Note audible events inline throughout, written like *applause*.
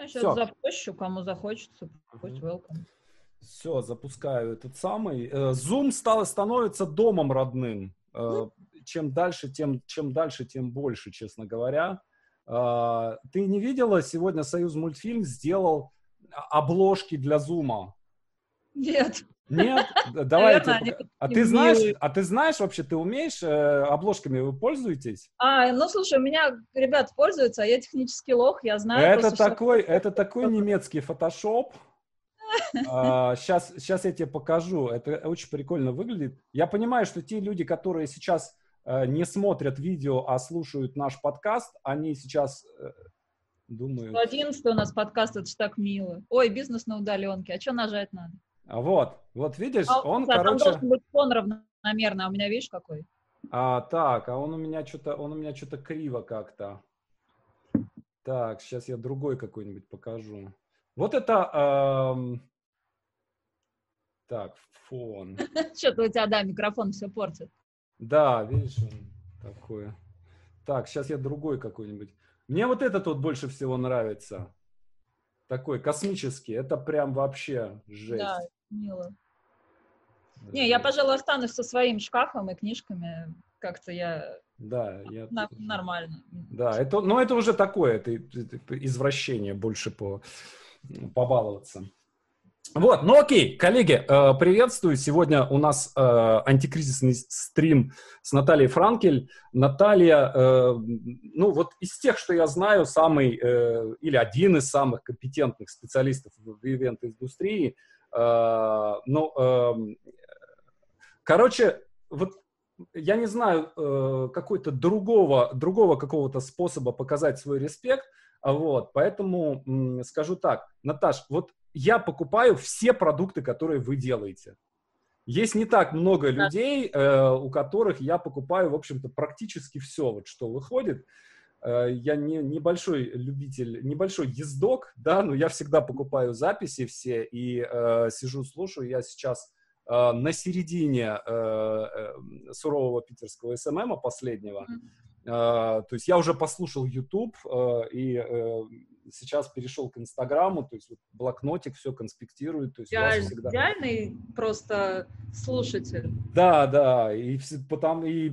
Я сейчас Всё. запущу, кому захочется, пусть welcome. Все, запускаю этот самый. Э, Zoom стал, становится домом родным. Mm. Чем дальше, тем, чем дальше, тем больше, честно говоря. А, ты не видела, сегодня Союз мультфильм сделал обложки для Зума? Нет. Нет? Давайте. А ты знаешь, а ты знаешь вообще, ты умеешь э, обложками, вы пользуетесь? А, ну слушай, у меня ребят пользуются, а я технический лох, я знаю. Это такой, *laughs* это такой немецкий фотошоп. А, сейчас, сейчас я тебе покажу. Это очень прикольно выглядит. Я понимаю, что те люди, которые сейчас э, не смотрят видео, а слушают наш подкаст, они сейчас э, думают... 11 у нас подкаст, это ж так мило. Ой, бизнес на удаленке, а что нажать надо? Вот, вот видишь, а, он, да, короче... Там должен быть фон равномерно, а у меня, видишь, какой? А, так, а он у меня что-то, он у меня что-то криво как-то. Так, сейчас я другой какой-нибудь покажу. Вот это... Эм... Так, фон. *laughs* Что-то у тебя, да, микрофон все портит. Да, видишь, он такое. Так, сейчас я другой какой-нибудь. Мне вот этот вот больше всего нравится. Такой космический. Это прям вообще жесть. Да, мило. Не, я, пожалуй, останусь со своим шкафом и книжками. Как-то я... Да, я... На, нормально. Да, это, но это уже такое, это, это извращение больше по, побаловаться. Вот, ну окей, коллеги, э, приветствую. Сегодня у нас э, антикризисный стрим с Натальей Франкель. Наталья, э, ну вот из тех, что я знаю, самый или один из самых компетентных специалистов в ивент-индустрии. Ну, эм, короче, вот я не знаю какой-то другого, другого какого-то способа показать свой респект, вот, поэтому скажу так, Наташ, вот я покупаю все продукты, которые вы делаете. Есть не так много людей, э, у которых я покупаю, в общем-то, практически все, вот что выходит. Э, я не небольшой любитель, небольшой ездок, да, но я всегда покупаю записи все и э, сижу, слушаю. Я сейчас э, на середине э, э, сурового питерского СММа последнего. Mm-hmm. Э, то есть я уже послушал YouTube э, и э, сейчас перешел к Инстаграму, то есть вот блокнотик все конспектирует. То есть Я всегда... идеальный просто слушатель. Да, да, и потом и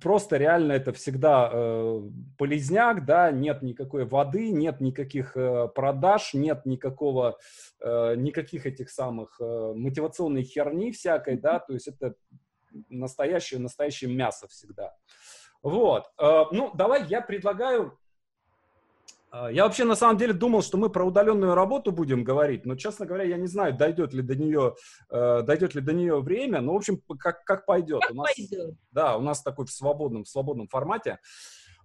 просто реально это всегда э, полезняк, да, нет никакой воды, нет никаких э, продаж, нет никакого, э, никаких этих самых э, мотивационной херни всякой, да, то есть это настоящее, настоящее мясо всегда. Вот, э, ну, давай я предлагаю я вообще на самом деле думал, что мы про удаленную работу будем говорить, но, честно говоря, я не знаю, дойдет ли до нее, э, дойдет ли до нее время. Ну, в общем, как, как пойдет. Как у нас, пойдет. Да, у нас такой в свободном, в свободном формате.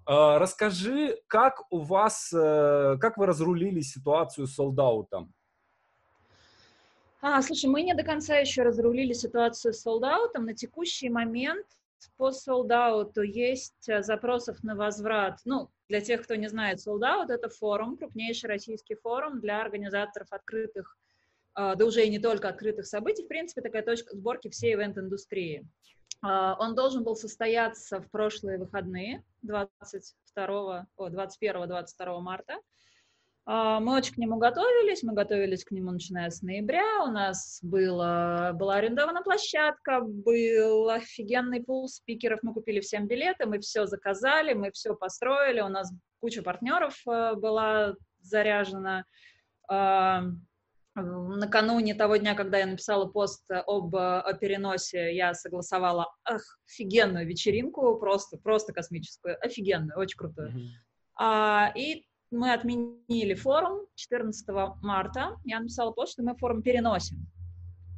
Э, расскажи, как у вас, э, как вы разрулили ситуацию с солдаутом? А, слушай, мы не до конца еще разрулили ситуацию с солдаутом. На текущий момент по солдауту есть э, запросов на возврат. Ну, для тех, кто не знает, солдаут — это форум, крупнейший российский форум для организаторов открытых, э, да уже и не только открытых событий, в принципе, такая точка сборки всей ивент-индустрии. Э, он должен был состояться в прошлые выходные, 22, о, 21-22 марта. А, мы очень к нему готовились, мы готовились к нему начиная с ноября, у нас было, была арендована площадка, был офигенный пул спикеров, мы купили всем билеты, мы все заказали, мы все построили, у нас куча партнеров э, была заряжена. А, накануне того дня, когда я написала пост об о переносе, я согласовала офигенную вечеринку, просто, просто космическую, офигенную, очень крутую. Mm-hmm. А, и мы отменили форум 14 марта. Я написала пост, что мы форум переносим.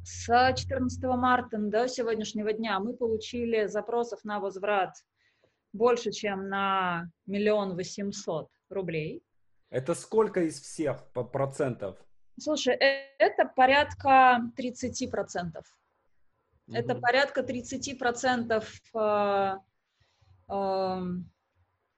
С 14 марта до сегодняшнего дня мы получили запросов на возврат больше, чем на миллион восемьсот рублей. Это сколько из всех процентов? Слушай, э, это порядка 30 процентов. Угу. Это порядка 30 процентов э, э,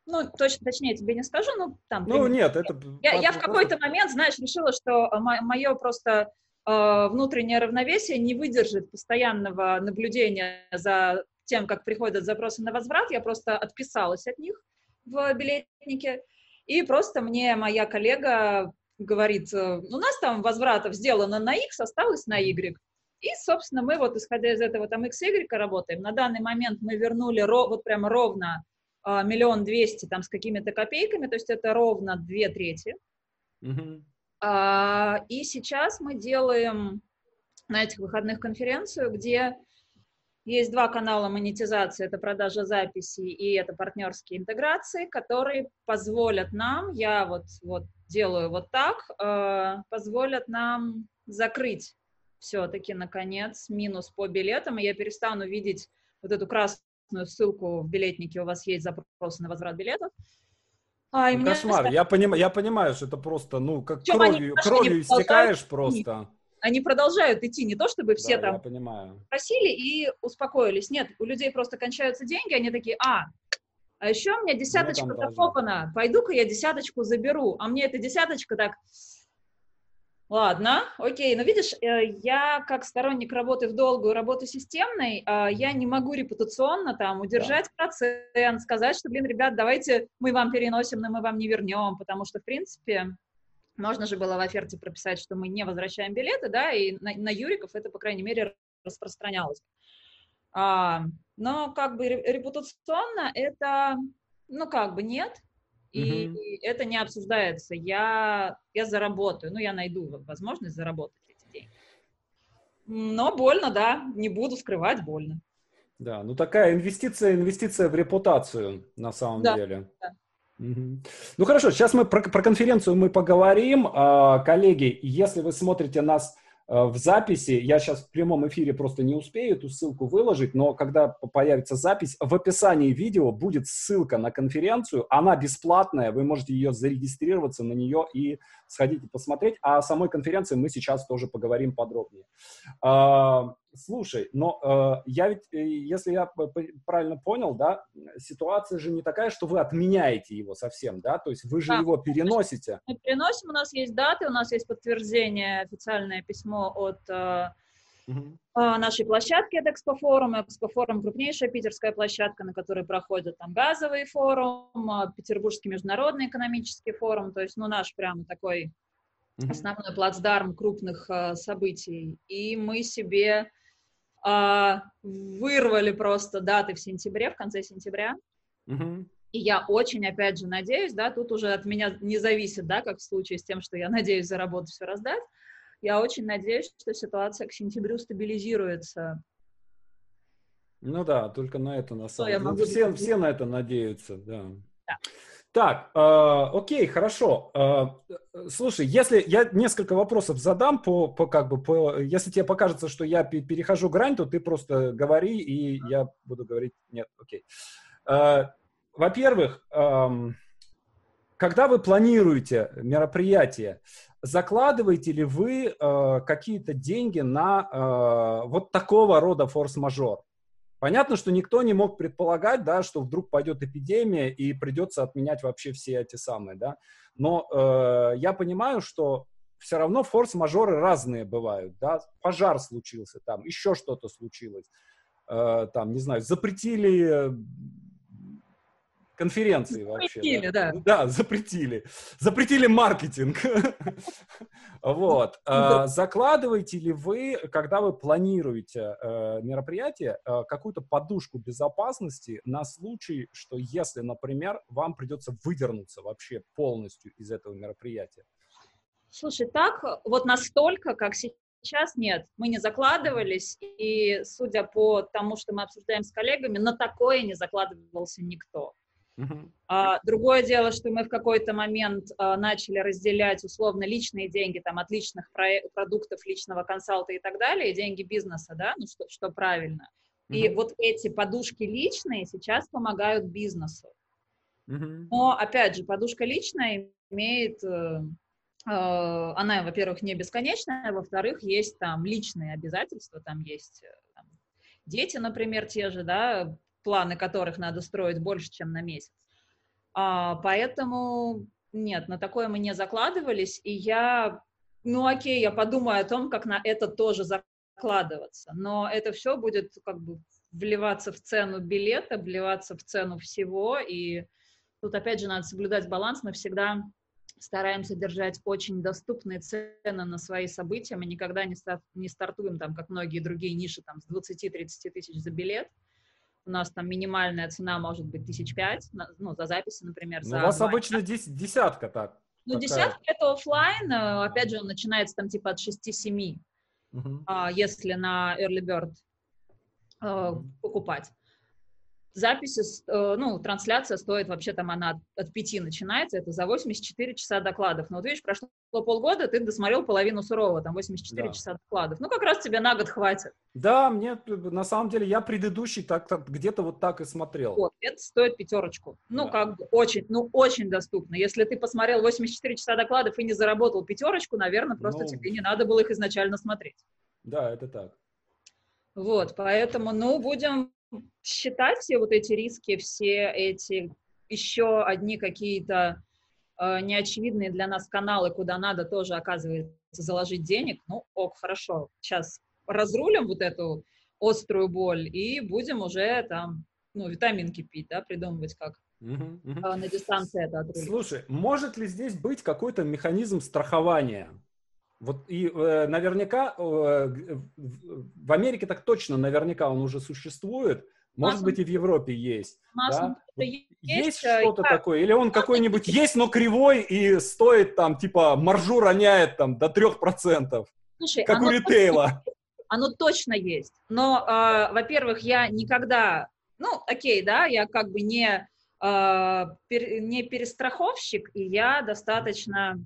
ну, точно, точнее тебе не скажу, ну, там... Ну, примерно. нет, это... Я, я в какой-то момент, знаешь, решила, что мое просто э, внутреннее равновесие не выдержит постоянного наблюдения за тем, как приходят запросы на возврат. Я просто отписалась от них в билетнике. И просто мне моя коллега говорит, э, у нас там возвратов сделано на X, осталось на Y. И, собственно, мы вот, исходя из этого, там X, Y работаем. На данный момент мы вернули ро, вот прямо ровно миллион двести там с какими-то копейками, то есть это ровно две трети. Mm-hmm. А, и сейчас мы делаем на этих выходных конференцию, где есть два канала монетизации, это продажа записей и это партнерские интеграции, которые позволят нам, я вот, вот делаю вот так, э, позволят нам закрыть все-таки, наконец, минус по билетам, и я перестану видеть вот эту красную ссылку в билетнике, у вас есть запросы на возврат билетов. А, ну, кошмар, меня... я, поним... я понимаю, что это просто, ну, как кровью, кровью истекаешь просто они продолжают идти, не то чтобы все да, там понимаю. просили и успокоились. Нет, у людей просто кончаются деньги, они такие, а, а еще у меня десяточка закопана, пойду-ка я десяточку заберу, а мне эта десяточка так, ладно, окей, но видишь, э, я как сторонник работы в долгую, работы системной, а, я не могу репутационно там удержать да. процент, сказать, что, блин, ребят, давайте мы вам переносим, но мы вам не вернем, потому что, в принципе, можно же было в оферте прописать, что мы не возвращаем билеты, да, и на, на Юриков это, по крайней мере, распространялось. А, но как бы репутационно это, ну, как бы нет, и mm это не обсуждается. Я, я заработаю, ну, я найду возможность заработать эти деньги. Но больно, да, не буду скрывать, больно. Да, ну такая инвестиция, инвестиция в репутацию на самом да, деле. Да. Ну хорошо, сейчас мы про, про конференцию мы поговорим. А, коллеги, если вы смотрите нас в записи, я сейчас в прямом эфире просто не успею эту ссылку выложить, но когда появится запись, в описании видео будет ссылка на конференцию, она бесплатная, вы можете ее зарегистрироваться на нее и сходить и посмотреть. А о самой конференции мы сейчас тоже поговорим подробнее. Слушай, но э, я ведь, э, если я правильно понял, да, ситуация же не такая, что вы отменяете его совсем, да, то есть вы же да, его переносите. Мы переносим, у нас есть даты, у нас есть подтверждение, официальное письмо от э, угу. нашей площадки, это Экспофорум. Экспофорум крупнейшая питерская площадка, на которой проходят там газовый форум, Петербургский международный экономический форум, то есть, ну, наш прямо такой основной плацдарм крупных э, событий. И мы себе вырвали просто даты в сентябре, в конце сентября. Mm-hmm. И я очень, опять же, надеюсь, да, тут уже от меня не зависит, да, как в случае с тем, что я *laughs* надеюсь за работу все раздать. Я очень надеюсь, что ситуация к сентябрю стабилизируется. Ну да, только на это на самом деле. Все, все на это надеются, да. да. Так, э, окей, хорошо. Э, слушай, если я несколько вопросов задам по, по как бы по, если тебе покажется, что я перехожу грань, то ты просто говори и я буду говорить нет, окей. Э, во-первых, э, когда вы планируете мероприятие, закладываете ли вы э, какие-то деньги на э, вот такого рода форс-мажор? Понятно, что никто не мог предполагать, да, что вдруг пойдет эпидемия и придется отменять вообще все эти самые, да. Но э, я понимаю, что все равно форс-мажоры разные бывают, да. Пожар случился там, еще что-то случилось, э, там, не знаю, запретили конференции запретили, вообще. Да. да. Да, запретили. Запретили маркетинг. *laughs* Вот. А, закладываете ли вы, когда вы планируете э, мероприятие, э, какую-то подушку безопасности на случай, что если, например, вам придется выдернуться вообще полностью из этого мероприятия? Слушай, так вот настолько, как сейчас, нет. Мы не закладывались, и судя по тому, что мы обсуждаем с коллегами, на такое не закладывался никто. Uh-huh. А, другое дело, что мы в какой-то момент а, начали разделять условно личные деньги там, от личных про- продуктов, личного консалта и так далее, и деньги бизнеса, да, ну что, что правильно. Uh-huh. И вот эти подушки личные сейчас помогают бизнесу. Uh-huh. Но, опять же, подушка личная имеет... Э, э, она, во-первых, не бесконечная, во-вторых, есть там личные обязательства, там есть э, там, дети, например, те же, да, планы которых надо строить больше, чем на месяц. А, поэтому нет, на такое мы не закладывались, и я, ну окей, я подумаю о том, как на это тоже закладываться, но это все будет как бы вливаться в цену билета, вливаться в цену всего, и тут опять же надо соблюдать баланс, мы всегда стараемся держать очень доступные цены на свои события. Мы никогда не, стар, не стартуем, там, как многие другие ниши, там, с 20-30 тысяч за билет. У нас там минимальная цена может быть тысяч пять, ну, за записи, например. Ну, за у вас два обычно дес- десятка так. Ну, такая. десятка — это оффлайн, э, опять же, он начинается там типа от 6-7, Мгм. а, если на Early Bird э, покупать. Записи, э, ну, трансляция стоит вообще там она от, от 5 начинается, это за 84 часа докладов. Но вот видишь, прошло полгода, ты досмотрел половину сурового, там 84 Да. часа докладов. Ну, как раз тебе на год хватит. Да, мне на самом деле я предыдущий так, так где-то вот так и смотрел. Вот, это стоит пятерочку. Ну, Да. как бы очень, ну, очень доступно. Если ты посмотрел 84 часа докладов и не заработал пятерочку, наверное, просто Ну. тебе не надо было их изначально смотреть. Да, это так. Вот, поэтому, ну, будем считать все вот эти риски, все эти еще одни какие-то э, неочевидные для нас каналы, куда надо тоже, оказывается, заложить денег. Ну, ок, хорошо. Сейчас разрулим вот эту острую боль и будем уже там, ну, витаминки пить, да, придумывать, как мгм. э, на дистанции это отрулить. Слушай, может ли здесь быть какой-то механизм страхования? Вот и э, наверняка э, в Америке так точно, наверняка он уже существует. Может быть и в Европе есть. Да? есть, Есть э, что-то я- такое? Или он какой-нибудь есть, но кривой и стоит там типа маржу роняет там до 3%, Слушай, как у ритейла. оно точно есть. Но, э, во-первых, я никогда, ну, окей, да, я как бы не, э, пер- не перестраховщик, и я достаточно,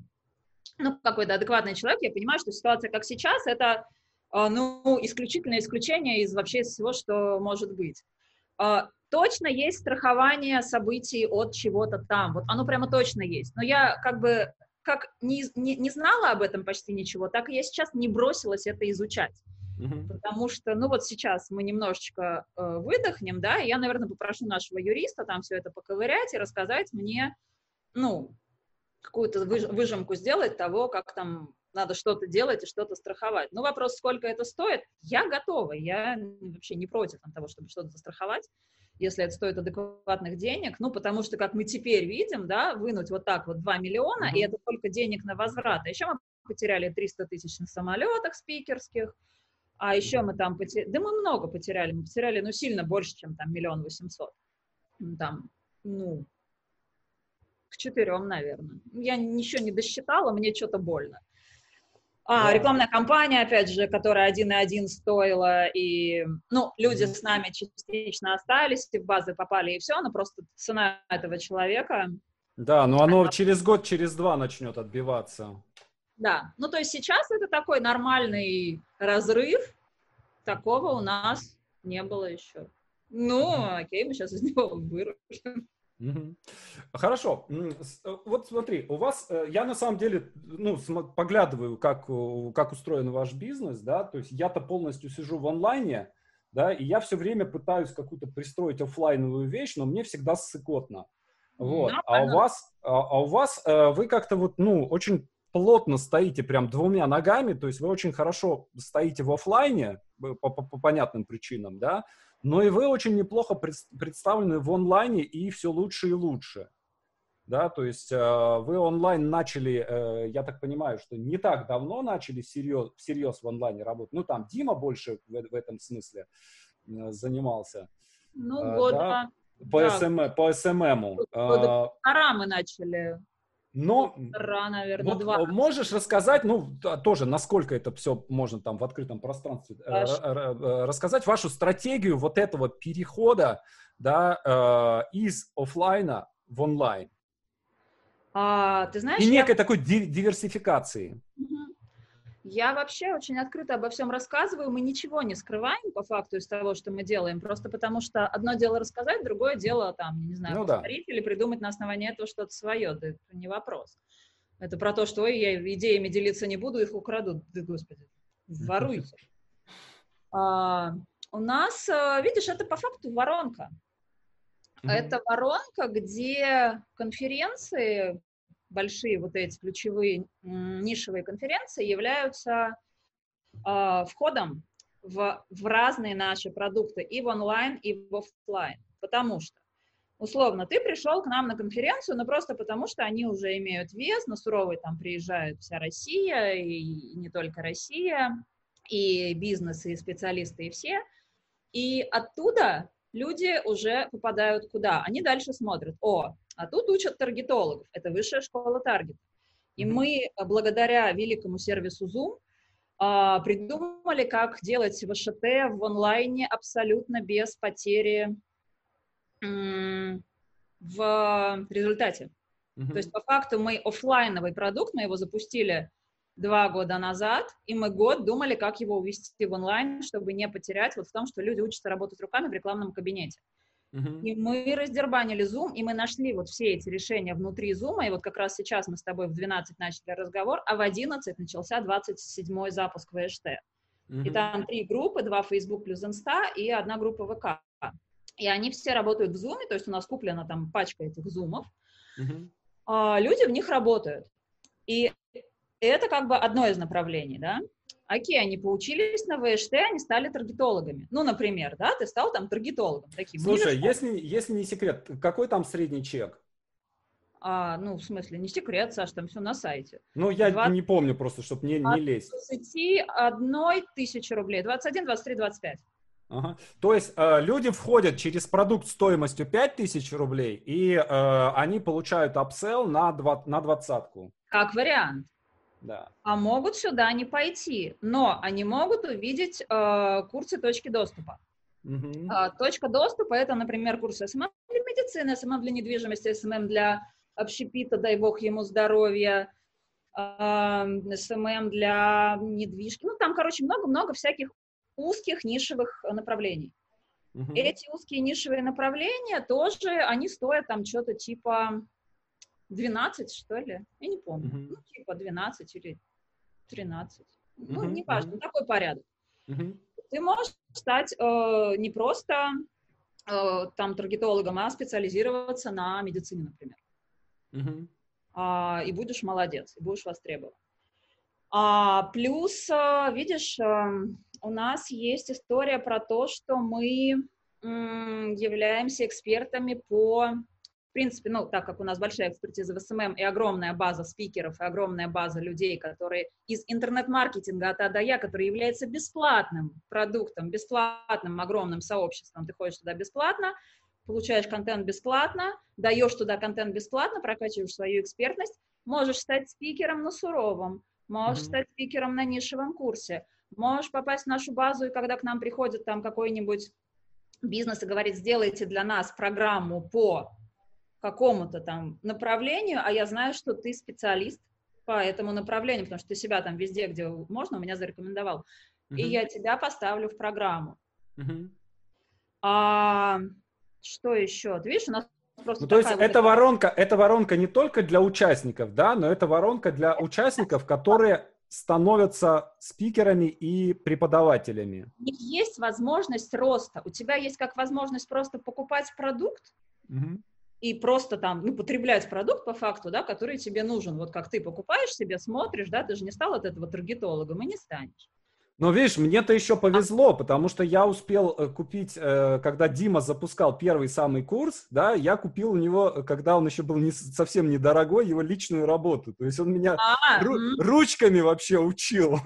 ну, какой-то адекватный человек, я понимаю, что ситуация как сейчас, это, э, ну, исключительное исключение из вообще всего, что может быть. Э, точно есть страхование событий от чего-то там, вот оно прямо точно есть. Но я как бы как не, не, не знала об этом почти ничего, так и я сейчас не бросилась это изучать. Мгм. Потому что, ну вот сейчас мы немножечко э, выдохнем, да, и я, наверное, попрошу нашего юриста там все это поковырять и рассказать мне, ну, какую-то выж- выжимку сделать того, как там надо что-то делать и что-то страховать. Ну, вопрос, сколько это стоит, я готова, я вообще не против того, чтобы что-то застраховать, если это стоит адекватных денег, ну, потому что, как мы теперь видим, да, вынуть вот так вот 2 миллиона, Мгм. и это только денег на возврат. А еще мы потеряли 300 тысяч на самолетах спикерских, а еще мы там потеряли, да мы много потеряли, мы потеряли, ну, сильно больше, чем там миллион восемьсот. Там, ну, к четырем, наверное. Я ничего не досчитала, мне что-то больно. А, Да. рекламная кампания, опять же, которая 1,1 стоила, и, ну, люди с нами частично остались, в базы попали, и все, но просто цена этого человека, Да, но оно через год, через два начнет отбиваться. да. Ну, то есть сейчас это такой нормальный разрыв, такого у нас не было еще. Ну, окей, мы сейчас из него выручим. Хорошо. Э, Вот смотри, у вас, э, я на самом деле, ну, поглядываю, как, как устроен ваш бизнес, да, то есть я-то полностью сижу в онлайне, да, и я все время пытаюсь какую-то пристроить оффлайновую вещь, но мне всегда ссыкотно. Вот. А у вас, а, а у вас, э, вы как-то вот, ну, очень плотно стоите прям двумя ногами, то есть вы очень хорошо стоите в оффлайне э, по, по- по понятным причинам, да, но и вы очень неплохо пред- представлены в онлайне и все лучше и лучше. Да, то есть э, вы онлайн начали, э, я так понимаю, что не так давно начали всерьез, всерьез в онлайне работать. Ну, там Дима больше в, в этом смысле э, занимался. Ну, года, да. По, Да. СМ, по СММу. Года пора мы начали. Но Пора, наверное, вот, два. э, можешь рассказать, ну, тоже, насколько это все можно там в открытом пространстве э, р- э, рассказать вашу стратегию вот этого перехода, да, из оффлайна в онлайн А, ты знаешь, и я некой такой ди- диверсификации. Мгм. Я вообще очень открыто обо всем рассказываю. Мы ничего не скрываем по факту из того, что мы делаем, просто потому что одно дело рассказать, другое дело там, не знаю, Ну да. повторить или придумать на основании этого что-то свое. Да это не вопрос. Это про то, что ой, я идеями делиться не буду, их украдут. Да, господи, воруйте. А, у нас, э, видишь, это по факту воронка. Это воронка, где конференции, большие вот эти ключевые нишевые конференции являются а, входом в, в разные наши продукты и в онлайн, и в офлайн. Потому что Условно, ты пришел к нам на конференцию, но просто потому, что они уже имеют вес, на суровый там приезжает вся Россия, и не только Россия, и бизнес, и специалисты, и все. И оттуда люди уже попадают куда? Они дальше смотрят, о, а тут учат таргетологов, это высшая школа таргет. И мы благодаря великому сервису Zoom а, придумали, как делать ВШТ в онлайне абсолютно без потери в результате. Mm-hmm. То есть по факту мы офлайновый продукт, мы его запустили два года назад, и мы год думали, как его увести в онлайн, чтобы не потерять вот в том, что люди учатся работать руками в рекламном кабинете. Uh-huh. И мы раздербанили Zoom, и мы нашли вот все эти решения внутри Zoom, и вот как раз сейчас мы с тобой в 12 начали разговор, а в 11 начался 27-й запуск ВШТ. Uh-huh. И там три группы, два Facebook плюс Insta и одна группа ВК. И они все работают в Zoom, то есть у нас куплена там пачка этих зумов. Uh-huh. А, люди в них работают. И это как бы одно из направлений, да. Окей, они поучились на ВШТ, они стали таргетологами. Ну, например, да, ты стал там таргетологом. Таким. Слушай, если, если не секрет, какой там средний чек? А, ну, в смысле, не секрет, Саш, там все на сайте. Ну, я 20... не помню просто, чтобы не, не лезть. 21 тысячи рублей, 21, 23, 25. Ага. То есть э, люди входят через продукт стоимостью 5000 рублей, и э, они получают upsell на, 2, на двадцатку. Как вариант. Да. А могут сюда не пойти, но они могут увидеть э, курсы точки доступа. Угу. А, точка доступа это, например, курсы SMM для медицины, SMM для недвижимости, SMM для общепита, дай бог ему здоровья, э, SMM для недвижки. Ну, там, короче, много-много всяких узких нишевых направлений. Угу. Эти узкие нишевые направления тоже, они стоят там что-то типа 12, что ли? Я не помню. Угу. Ну, типа 12 или 13. Угу. Ну, не важно, угу. такой порядок. Угу. Ты можешь стать э, не просто э, там таргетологом, а специализироваться на медицине, например. Угу. А, и будешь молодец, и будешь востребован. А, плюс, э, видишь, эм, у нас есть история про то, что мы являемся экспертами по, в принципе, ну, так как у нас большая экспертиза в SMM и огромная база спикеров, и огромная база людей, которые из интернет-маркетинга от А до Я, который является бесплатным продуктом, бесплатным огромным сообществом, ты ходишь туда бесплатно, получаешь контент бесплатно, даешь туда контент бесплатно, прокачиваешь свою экспертность, можешь стать спикером на суровом, можешь mm-hmm. стать спикером на нишевом курсе, Можешь попасть в нашу базу, и когда к нам приходит там какой-нибудь бизнес и говорит, сделайте для нас программу по какому-то там направлению, а я знаю, что ты специалист по этому направлению, потому что ты себя там везде, где можно, у меня зарекомендовал, uh-huh. и я тебя поставлю в программу. Uh-huh. А, что еще? Ты видишь, у нас Просто ну, то есть вот эта воронка, эта воронка не только для участников, да, но это воронка для участников, которые становятся спикерами и преподавателями. У них есть возможность роста. У тебя есть как возможность просто покупать продукт угу. И просто там, ну, потреблять продукт по факту, да, который тебе нужен. Вот как ты покупаешь себе, смотришь, да, ты же не стал от этого таргетологом и не станешь. Но видишь, мне-то еще повезло, потому что я успел э, купить, э, когда Дима запускал первый самый курс, да, я купил у него, когда он еще был не, совсем недорогой, его личную работу. То есть он меня а, ру- ручками вообще учил.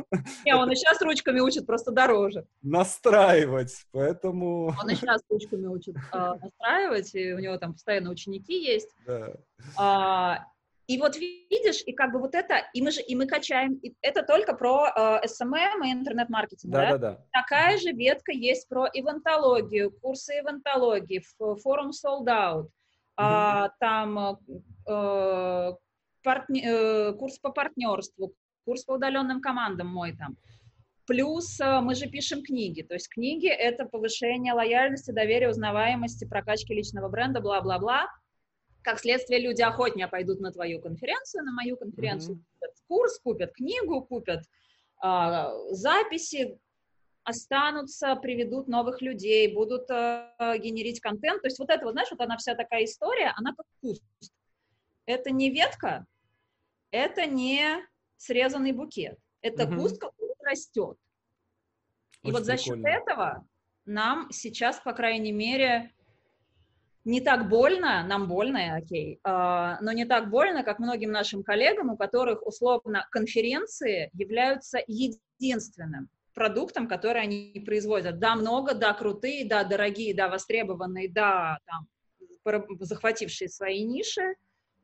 Не, он и сейчас ручками учит, просто дороже. Настраивать, поэтому... Он и сейчас ручками учит э, настраивать, и у него там постоянно ученики есть. Да. И вот видишь, и как бы вот это, и мы же, и мы качаем, и это только про э, SMM и интернет-маркетинг, да, да? Да, да. Такая же ветка есть про ивентологию, курсы ивентологии, форум Sold Out, mm-hmm. а, там э, партне, э, курс по партнерству, курс по удаленным командам мой там. Плюс э, мы же пишем книги, то есть книги — это повышение лояльности, доверия, узнаваемости, прокачки личного бренда, бла-бла-бла. Как следствие, люди охотнее пойдут на твою конференцию, на мою конференцию, mm-hmm. купят курс, купят книгу, купят э, записи, останутся, приведут новых людей, будут э, генерить контент. То есть вот это, вот, знаешь, вот она вся такая история, она как куст. Это не ветка, это не срезанный букет. Это mm-hmm. куст, который растет. И Очень вот за счет этого нам сейчас, по крайней мере, не так больно, нам больно, окей, а, но не так больно, как многим нашим коллегам, у которых условно конференции являются единственным продуктом, который они производят. Да, много, да, крутые, да, дорогие, да, востребованные, да, там, захватившие свои ниши,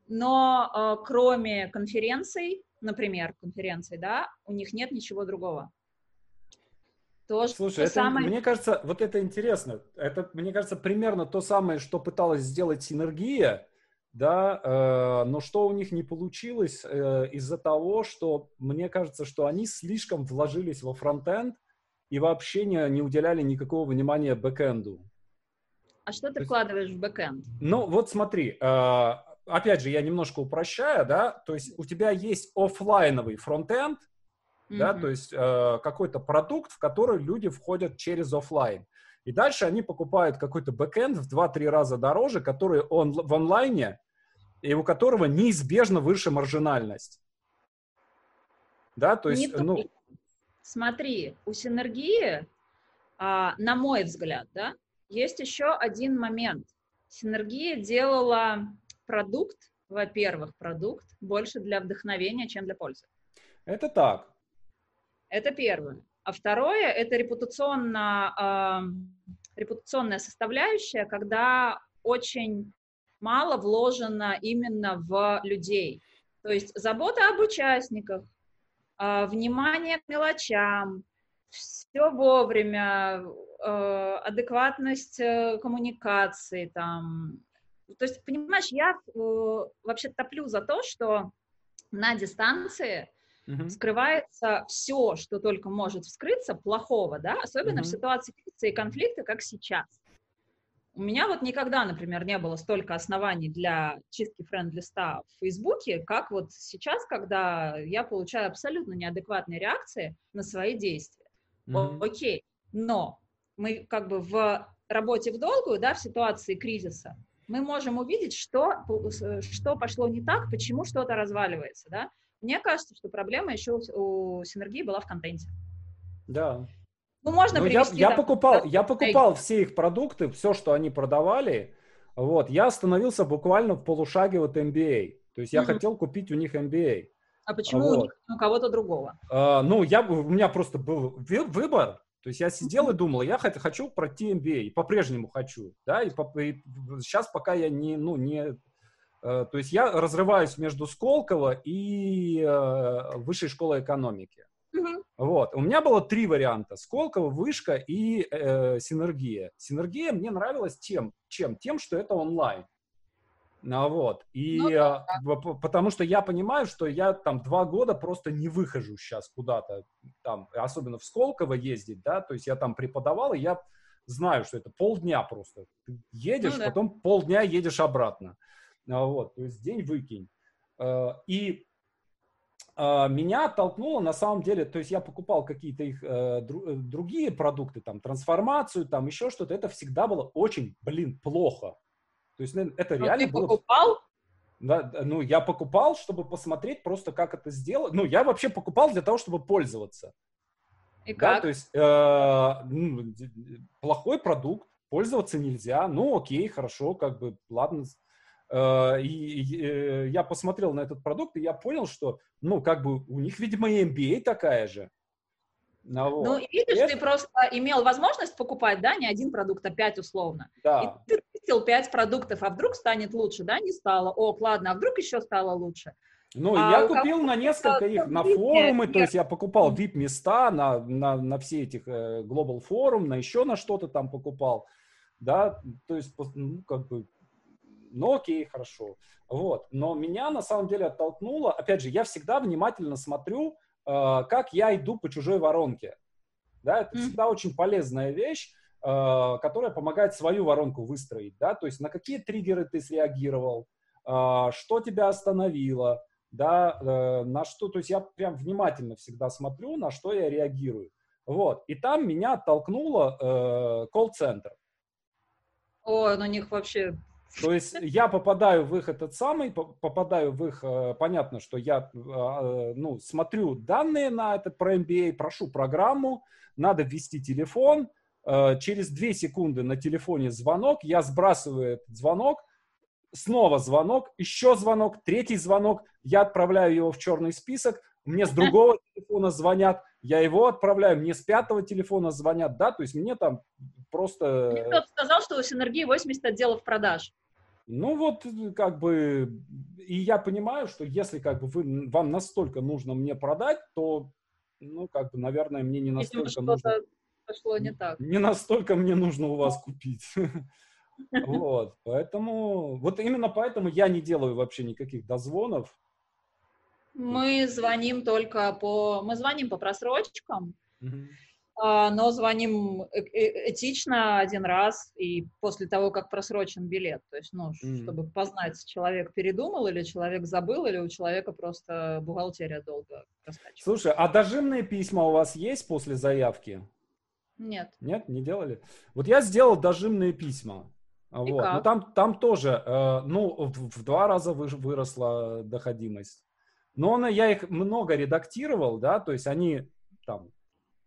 но э, кроме конференций, например, конференций, да, у них нет ничего другого. То, Слушай, это, самое... мне кажется, вот это интересно. Это, мне кажется, примерно то самое, что пыталась сделать синергия, да, э, но что у них не получилось э, из-за того, что мне кажется, что они слишком вложились во фронтенд и вообще не, не уделяли никакого внимания бэкенду. А что ты вкладываешь в бэкенд? Ну, вот смотри, э, опять же, я немножко упрощаю, да, то есть у тебя есть офлайновый фронтенд, mm-hmm. да, то есть э, какой-то продукт, в который люди входят через офлайн. И дальше они покупают какой-то бэкенд в 2-3 раза дороже, который он в онлайне, и у которого неизбежно выше маржинальность. Да, то есть, Не ну... Смотри, у синергии, а, на мой взгляд, да, есть еще один момент. Синергия делала продукт, во-первых, продукт больше для вдохновения, чем для пользы. Это так. Это первое. А второе – это репутационно, э, репутационная составляющая, когда очень мало вложено именно в людей. То есть забота об участниках, э, внимание к мелочам, все вовремя, э, адекватность э, коммуникации, там. То есть, понимаешь, я э, вообще топлю за то, что на дистанции uh-huh. скрывается все, что только может вскрыться плохого, да, особенно uh-huh. в ситуации кризиса и конфликта, как сейчас. У меня вот никогда, например, не было столько оснований для чистки френд-листа в Фейсбуке, как вот сейчас, когда я получаю абсолютно неадекватные реакции на свои действия. Mm-hmm. Окей, но мы как бы в работе в долгую, да, в ситуации кризиса, мы можем увидеть, что, что пошло не так, почему что-то разваливается, да. Мне кажется, что проблема еще у, у Синергии была в контенте. Да. Ну, можно Но привести, я, я покупал, я покупал все их продукты, все, что они продавали. Вот, я остановился буквально в полушаге от MBA. То есть я mm-hmm. хотел купить у них MBA. А почему вот. у, них, у кого-то другого? А, ну, я, у меня просто был выбор. То есть я сидел и думал, я хочу пройти MBA, по-прежнему хочу, да, и, по, и сейчас пока я не, ну, не, то есть я разрываюсь между Сколково и э, Высшей школой экономики. Угу. Вот, у меня было три варианта: Сколково, Вышка и э, Синергия. Синергия мне нравилась тем, чем, тем, что это онлайн. Ну, вот. И ну, да, да. потому что я понимаю, что я там два года просто не выхожу сейчас куда-то, там, особенно в Сколково ездить, да, то есть я там преподавал, и я знаю, что это полдня просто. Ты едешь, ну, да. потом полдня едешь обратно. А, вот, то есть день выкинь. А, и а, меня оттолкнуло на самом деле, то есть я покупал какие-то их э, другие продукты, там, трансформацию, там, еще что-то, это всегда было очень, блин, плохо. То есть ну, это Но реально ты было... покупал? Да, ну, я покупал, чтобы посмотреть просто, как это сделать. Ну, я вообще покупал для того, чтобы пользоваться. И как? Да, то есть э, ну, плохой продукт, пользоваться нельзя. Ну, окей, хорошо, как бы, ладно. Э, и, и э, я посмотрел на этот продукт, и я понял, что, ну, как бы, у них, видимо, и MBA такая же. Ну, вот. ну видишь, это... ты просто имел возможность покупать, да, не один продукт, а пять условно. Да. И ты тестил пять продуктов, а вдруг станет лучше, да, не стало. О, ладно, а вдруг еще стало лучше. Ну, а я купил на несколько их, на форумы, нет. то есть я покупал VIP-места на, на, на все этих э, Global Forum, на еще на что-то там покупал, да, то есть, ну, как бы, ну, окей, хорошо, вот. Но меня на самом деле оттолкнуло, опять же, я всегда внимательно смотрю, э, как я иду по чужой воронке, да, это mm-hmm. всегда очень полезная вещь, Э, которая помогает свою воронку выстроить, да, то есть на какие триггеры ты среагировал, э, что тебя остановило, да, э, на что, то есть я прям внимательно всегда смотрю, на что я реагирую. Вот, и там меня оттолкнуло колл-центр. О, на них вообще то есть я попадаю в их этот самый, попадаю в их, понятно, что я ну, смотрю данные на этот про MBA, прошу программу, надо ввести телефон, э, через 2 секунды на телефоне звонок, я сбрасываю этот звонок, снова звонок, еще звонок, третий звонок, я отправляю его в черный список, мне с *laughs* другого телефона звонят, я его отправляю, мне с пятого телефона звонят, да, то есть мне там просто... Мне кто-то сказал, что у Синергии 80 отделов продаж. Ну вот, как бы, и я понимаю, что если как бы вы, вам настолько нужно мне продать, то, ну, как бы, наверное, мне не настолько Видимо, нужно... пошло не так. Не настолько мне нужно у вас купить. *laughs* Вот, поэтому, вот именно поэтому я не делаю вообще никаких дозвонов. Мы звоним только по, мы звоним по просрочкам, но звоним э, э, этично один раз и после того, как просрочен билет. То есть, ну, mm. чтобы познать, человек передумал или человек забыл, или у человека просто бухгалтерия долго раскачивает. Слушай, а дожимные письма у вас есть после заявки? Нет. Нет, не делали? Вот я сделал дожимные письма. И вот. Как? Но там, там тоже, э, ну, в, в два раза вы, выросла доходимость. Но я их много редактировал, да, то есть они там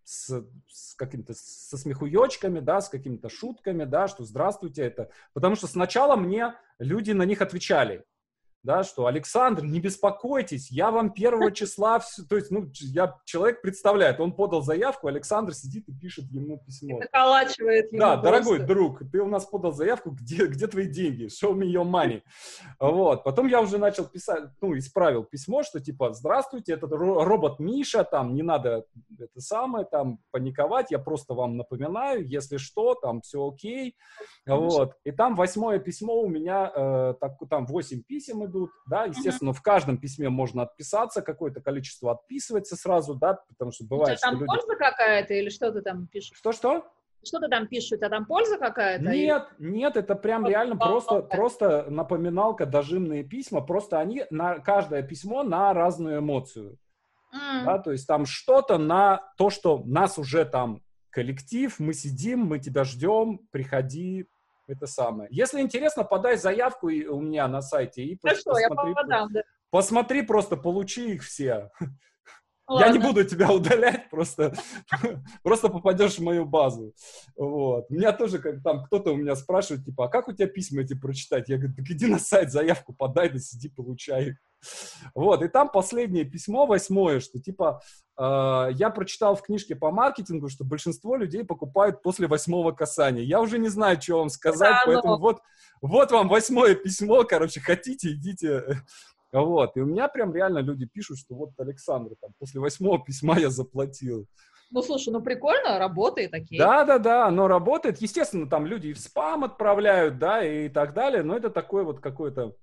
с, с каким-то со смехуёчками, да, с какими-то шутками, да, что здравствуйте, это. Потому что сначала мне люди на них отвечали да, что Александр, не беспокойтесь, я вам первого числа, все, то есть, ну, я, человек представляет, он подал заявку, Александр сидит и пишет ему письмо. Наколачивает ему Да, просто. дорогой друг, ты у нас подал заявку, где, где твои деньги? Show me your money. Вот, потом я уже начал писать, ну, исправил письмо, что типа, здравствуйте, это робот Миша, там, не надо это самое, там, паниковать, я просто вам напоминаю, если что, там, все окей, вот, и там восьмое письмо у меня, э, так, там восемь писем идут, идут, да, естественно, uh-huh. в каждом письме можно отписаться, какое-то количество отписывается сразу, да, потому что бывает, что там люди... польза какая-то или что ты там пишешь? Что-что? Что ты там пишешь? А там польза какая-то? Нет, или... нет, это прям вот, реально просто, просто напоминалка, дожимные письма, просто они, на каждое письмо на разную эмоцию. Mm. Да, то есть там что-то на то, что нас уже там коллектив, мы сидим, мы тебя ждем, приходи, это самое. Если интересно, подай заявку у меня на сайте и Хорошо, посмотри, я подам, да. посмотри просто, получи их все. Ладно. *laughs* Я не буду тебя удалять, просто, *laughs* просто попадешь в мою базу. Вот. Меня тоже, как там кто-то у меня спрашивает, типа, а как у тебя письма эти прочитать? Я говорю, так иди на сайт, заявку подай, да сиди, получай их. Вот, и там последнее письмо, восьмое, что типа э, я прочитал в книжке по маркетингу, что большинство людей покупают после восьмого касания. Я уже не знаю, что вам сказать, да, поэтому но... вот, вот вам восьмое письмо, короче, хотите, идите. Вот, и у меня прям реально люди пишут, что вот Александр, там, после восьмого письма я заплатил. Ну, слушай, ну прикольно, работает, окей. Да, да, да, оно работает. Естественно, там люди и в спам отправляют, да, и так далее, но это такое вот какое-то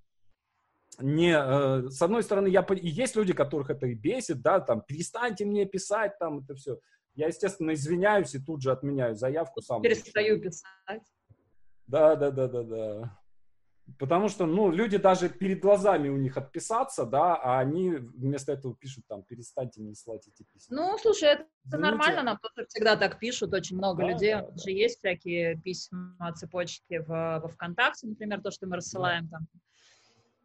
не, э, с одной стороны, я, и есть люди, которых это и бесит, да, там, перестаньте мне писать, там, это все. Я, естественно, извиняюсь и тут же отменяю заявку сам. Перестаю писать. Да, да, да, да, да. Потому что, ну, люди даже перед глазами у них отписаться, да, а они вместо этого пишут там, перестаньте мне слать эти письма. Ну, слушай, это Извините. нормально, нам тоже всегда так пишут, очень много да, людей. Да, да. же есть всякие письма, цепочки в, во ВКонтакте, например, то, что мы рассылаем да. там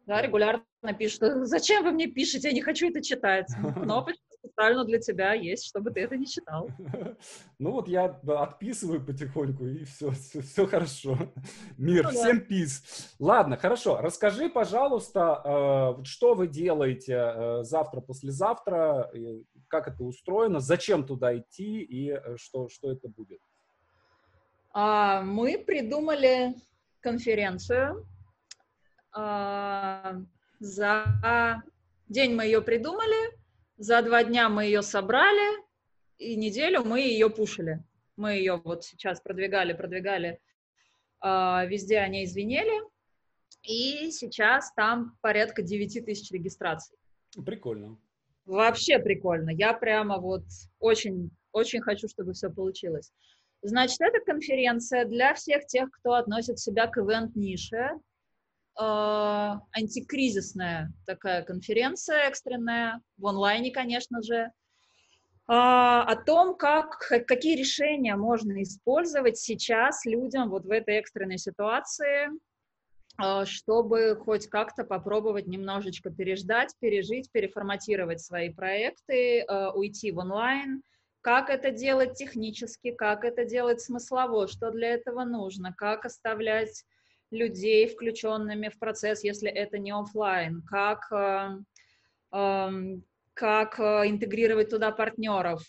да, регулярно пишут, зачем вы мне пишете, я не хочу это читать. *laughs* Кнопочка специально для тебя есть, чтобы ты это не читал. *laughs* Ну вот я отписываю потихоньку, и все, все, все хорошо. *laughs* Мир, ну, всем да. пиз. Ладно, хорошо. Расскажи, пожалуйста, э, что вы делаете э, завтра, послезавтра, как это устроено, зачем туда идти и э, что, что это будет? А, мы придумали конференцию, за день мы ее придумали, за два дня мы ее собрали, и неделю мы ее пушили. Мы ее вот сейчас продвигали, продвигали, а, везде они извинели, и сейчас там порядка 9 тысяч регистраций. Прикольно. Вообще прикольно. Я прямо вот очень, очень хочу, чтобы все получилось. Значит, это конференция для всех тех, кто относит себя к ивент-нише, антикризисная такая конференция экстренная, в онлайне, конечно же, э, о том, как, какие решения можно использовать сейчас людям вот в этой экстренной ситуации, э, чтобы хоть как-то попробовать немножечко переждать, пережить, переформатировать свои проекты, э, уйти в онлайн. Как это делать технически, как это делать смыслово, что для этого нужно, как оставлять людей включенными в процесс, если это не офлайн, как, э, э, как э, интегрировать туда партнеров.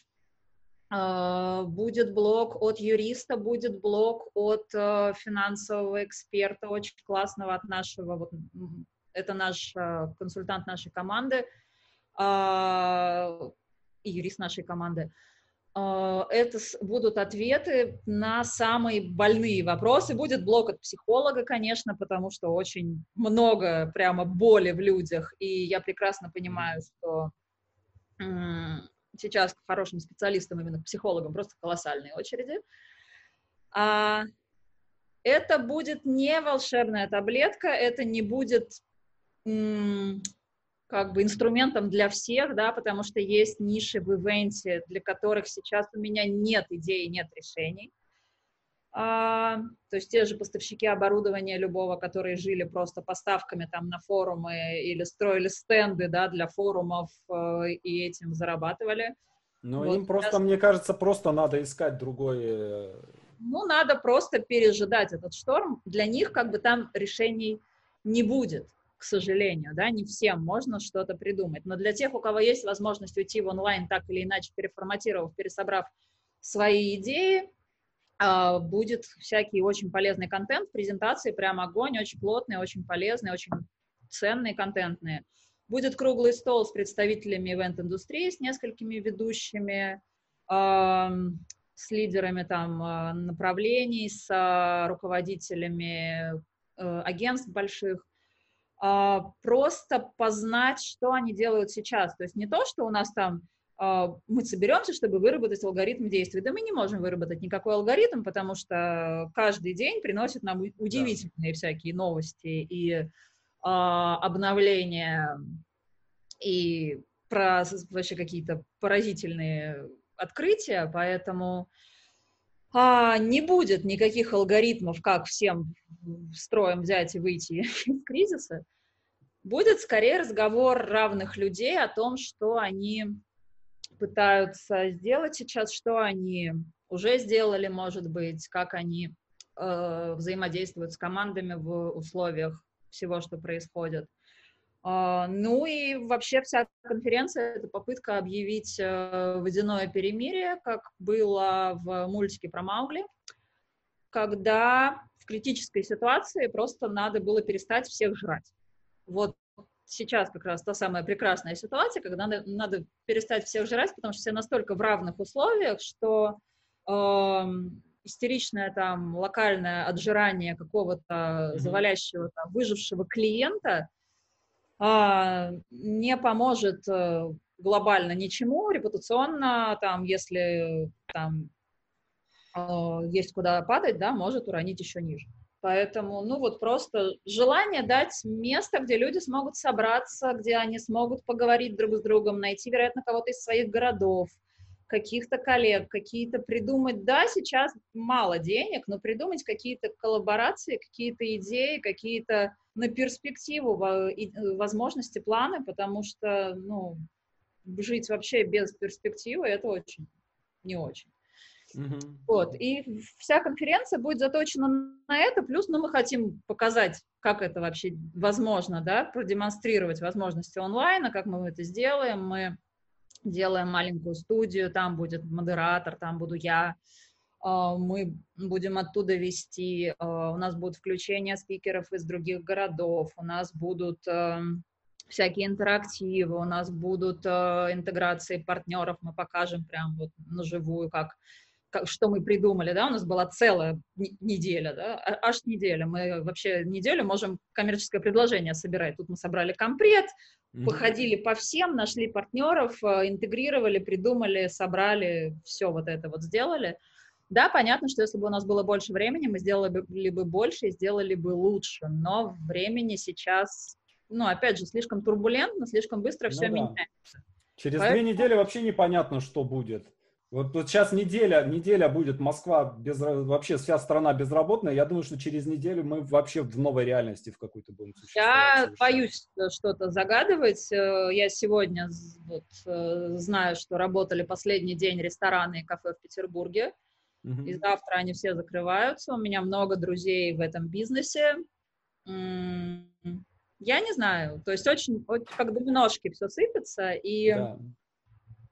Э, будет блок от юриста, будет блок от э, финансового эксперта, очень классного от нашего, вот, это наш консультант нашей команды, и юрист нашей команды. А, это будут ответы на самые больные вопросы. Будет блок от психолога, конечно, потому что очень много прямо боли в людях, и я прекрасно понимаю, что сейчас к хорошим специалистам, именно к психологам, просто колоссальные очереди. А это будет не волшебная таблетка, это не будет как бы инструментом для всех, да, потому что есть ниши в ивенте, для которых сейчас у меня нет идей, нет решений. А, то есть те же поставщики оборудования любого, которые жили просто поставками там на форумы или строили стенды, да, для форумов э, и этим зарабатывали. Ну, вот им просто, сейчас... мне кажется, просто надо искать другой... Э, ну, надо просто пережидать этот шторм. Для них как бы там решений не будет к сожалению, да, не всем можно что-то придумать. Но для тех, у кого есть возможность уйти в онлайн, так или иначе переформатировав, пересобрав свои идеи, а, будет всякий очень полезный контент, презентации прям огонь, очень плотный, очень полезный, очень ценный, контентные. Будет круглый стол с представителями ивент-индустрии, с несколькими ведущими, с лидерами там а, направлений, с а, руководителями э, агентств больших, а, просто познать, что они делают сейчас. То есть не то, что у нас там а, мы соберемся, чтобы выработать алгоритм действий. Да мы не можем выработать никакой алгоритм, потому что каждый день приносит нам удивительные да. всякие новости и а, обновления и про вообще какие-то поразительные открытия, поэтому а, не будет никаких алгоритмов, как всем строем взять и выйти *laughs* из кризиса, будет скорее разговор равных людей о том, что они пытаются сделать сейчас, что они уже сделали, может быть, как они э, взаимодействуют с командами в условиях всего, что происходит. Uh, ну и вообще вся конференция — это попытка объявить uh, водяное перемирие, как было в мультике про Маугли, когда в критической ситуации просто надо было перестать всех жрать. Вот сейчас как раз та самая прекрасная ситуация, когда надо, надо перестать всех жрать, потому что все настолько в равных условиях, что э, истеричное там локальное отжирание какого-то завалящего там выжившего клиента э, не поможет э, глобально ничему, репутационно, там, если там э, есть куда падать, да, может уронить еще ниже. Поэтому, ну вот просто желание дать место, где люди смогут собраться, где они смогут поговорить друг с другом, найти, вероятно, кого-то из своих городов, каких-то коллег, какие-то придумать, да, сейчас мало денег, но придумать какие-то коллаборации, какие-то идеи, какие-то на перспективу возможности, планы, потому что, ну, жить вообще без перспективы, это очень, не очень. Mm-hmm. Вот, и вся конференция будет заточена на это, плюс, ну, мы хотим показать, как это вообще возможно, да, продемонстрировать возможности онлайна, как мы это сделаем, мы делаем маленькую студию, там будет модератор, там буду я, мы будем оттуда вести, а, у нас будут включения спикеров из других городов, у нас будут эм, всякие интерактивы, у нас будут э, интеграции партнеров, мы покажем прям вот наживую, как как, что мы придумали, да, у нас была целая неделя, да, а, аж неделя. Мы вообще неделю можем коммерческое предложение собирать. Тут мы собрали компрет, mm-hmm. походили по всем, нашли партнеров, э, интегрировали, придумали, собрали, все вот это вот сделали. Да, понятно, что если бы у нас было больше времени, мы сделали бы, больше и сделали бы лучше, но времени сейчас, ну, опять же, слишком турбулентно, слишком быстро ну, все да. меняется. Через Поэтому... две недели вообще непонятно, что будет. Вот, вот сейчас неделя, неделя будет Москва без вообще вся страна безработная. Я думаю, что через неделю мы вообще в новой реальности в какой-то будем Я боюсь что-то загадывать. Э, я сегодня вот, э, знаю, что работали последний день рестораны и кафе в Петербурге. Угу. И завтра они все закрываются. У меня много друзей в этом бизнесе. Я не знаю. То есть очень, очень как доминошки все сыпется. И да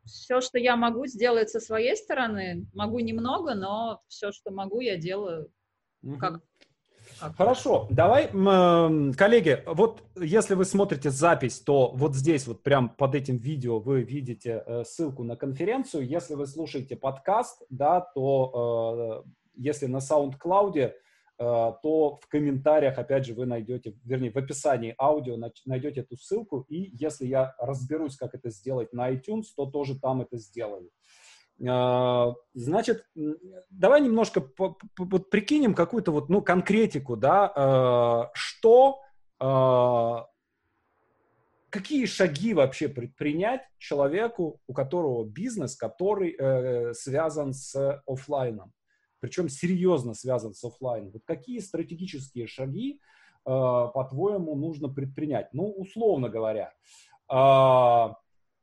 все, что я могу, сделать со своей стороны. Могу немного, но все, что могу, я делаю. Угу. Как, как Хорошо, давай, коллеги, вот если вы смотрите запись, то вот здесь вот прям под этим видео вы видите э, ссылку на конференцию. Если вы слушаете подкаст, да, то э, если на SoundCloud Э, то в комментариях, опять же, вы найдете, вернее, в описании аудио найдете эту ссылку, и если я разберусь, как это сделать на iTunes, то тоже там это сделаю. Э, значит, давай немножко прикинем какую-то вот, ну, конкретику, да, э, что, какие шаги вообще предпринять человеку, у которого бизнес, который связан с офлайном причем серьезно связан с офлайном. Вот какие стратегические шаги, э, по-твоему, нужно предпринять? Ну, условно говоря,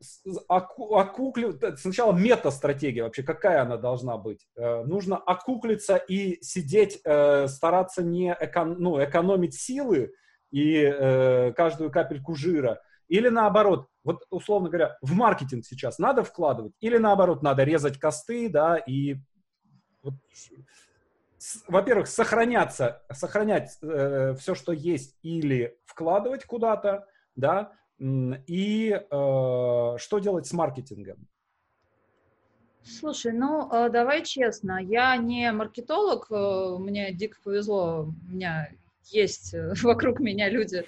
э, окукли... сначала мета-стратегия вообще, какая она должна быть? Э, нужно окуклиться и сидеть, э, стараться не экон... ну, экономить силы и э, каждую капельку жира, или наоборот, вот условно говоря, в маркетинг сейчас надо вкладывать, или наоборот, надо резать косты, да, и вот, во-первых, сохраняться, сохранять э, все, что есть, или вкладывать куда-то, да, и э, что делать с маркетингом? Слушай, ну э, давай честно, я не маркетолог, э, мне дико повезло, у меня есть э, *laughs* вокруг меня люди,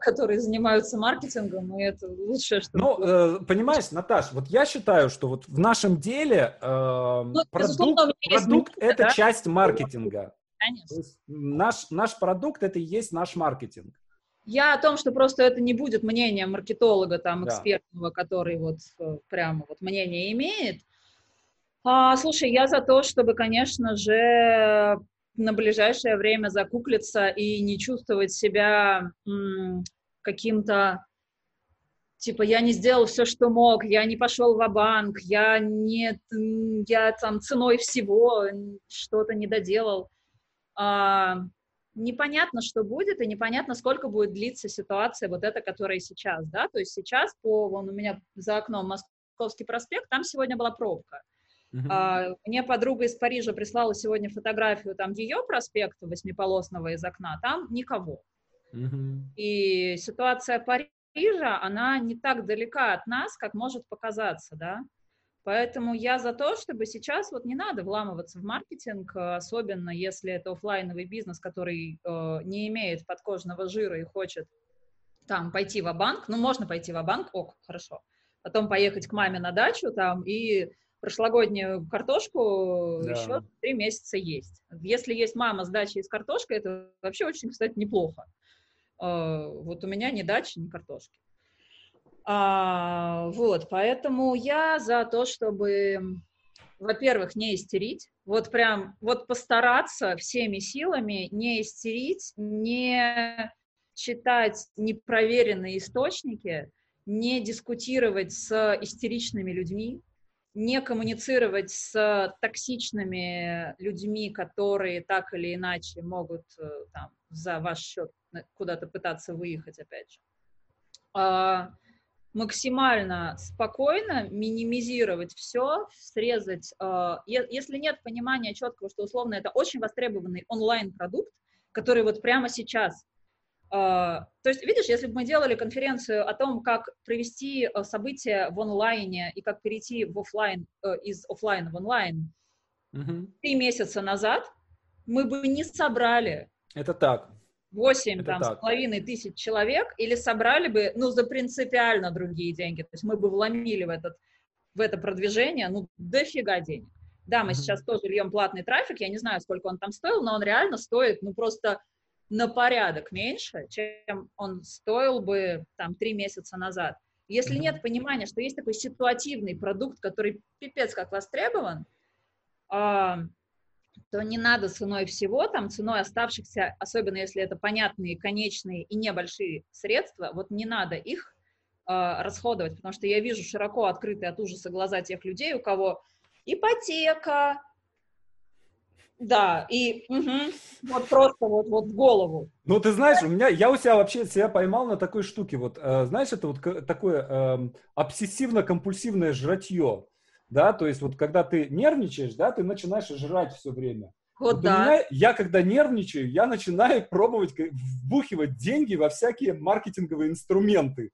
которые занимаются маркетингом, и это лучшее, что... Ну, э, понимаешь, Наташ, вот я считаю, что вот в нашем деле э, ну, продукт, продукт — это да? часть маркетинга. Конечно. Наш, наш продукт — это и есть наш маркетинг. Я о том, что просто это не будет мнение маркетолога, там, экспертного, да. который вот э, прямо вот мнение имеет. А, слушай, я за то, чтобы, конечно же, на ближайшее время закуклиться и не чувствовать себя каким-то типа я не сделал все, что мог, я не пошел в банк я не, я там ценой всего что-то не доделал. А, непонятно, что будет, и непонятно, сколько будет длиться ситуация вот эта, которая сейчас, да, то есть сейчас по, вон у меня за окном Московский проспект, там сегодня была пробка. Uh-huh. А, мне подруга из Парижа прислала сегодня фотографию там ее проспекта восьмиполосного из окна, там никого. Uh-huh. И ситуация Парижа, она не так далека от нас, как может показаться, да. Поэтому я за то, чтобы сейчас вот не надо вламываться в маркетинг, особенно если это офлайновый бизнес, который э, не имеет подкожного жира и хочет там пойти в банк ну можно пойти в банк ок, хорошо, потом поехать к маме на дачу там и прошлогоднюю картошку да. еще три месяца есть. Если есть мама с дачей с картошкой, это вообще очень, кстати, неплохо. А, вот у меня ни дачи, ни картошки. А, вот, поэтому я за то, чтобы, во-первых, не истерить, вот прям, вот постараться всеми силами не истерить, не читать непроверенные источники, не дискутировать с истеричными людьми, не коммуницировать с токсичными людьми, которые так или иначе могут э, там, за ваш счет куда-то пытаться выехать, опять же. Максимально спокойно минимизировать все, срезать. А, если нет понимания четкого, что условно это очень востребованный онлайн-продукт, который вот прямо сейчас а, то есть, видишь, если бы мы делали конференцию о том, как провести э, события в онлайне и как перейти в офлайн, э, из офлайна в онлайн угу. три месяца назад, мы бы не собрали это так. 8 там, так. с половиной тысяч человек или собрали бы, ну, за принципиально другие деньги. То есть мы бы вломили в, этот, в это продвижение, ну, дофига денег. Да, мы mm сейчас тоже льем платный трафик, я не знаю, сколько он там стоил, но он реально стоит, ну, просто на порядок меньше, чем он стоил бы там три месяца назад. Если нет понимания, что есть такой ситуативный продукт, который пипец как востребован, то не надо ценой всего, там ценой оставшихся, особенно если это понятные, конечные и небольшие средства, вот не надо их э, расходовать, потому что я вижу широко открытые от ужаса глаза тех людей, у кого ипотека, да, и угу, вот просто вот, вот в голову. Ну, ты знаешь, у меня, я у себя вообще себя поймал на такой штуке, вот, э, знаешь, это вот такое э, обсессивно-компульсивное жратье, да, то есть вот когда ты нервничаешь, да, ты начинаешь жрать все время. Вот, вот да. Меня, я когда нервничаю, я начинаю пробовать вбухивать деньги во всякие маркетинговые инструменты.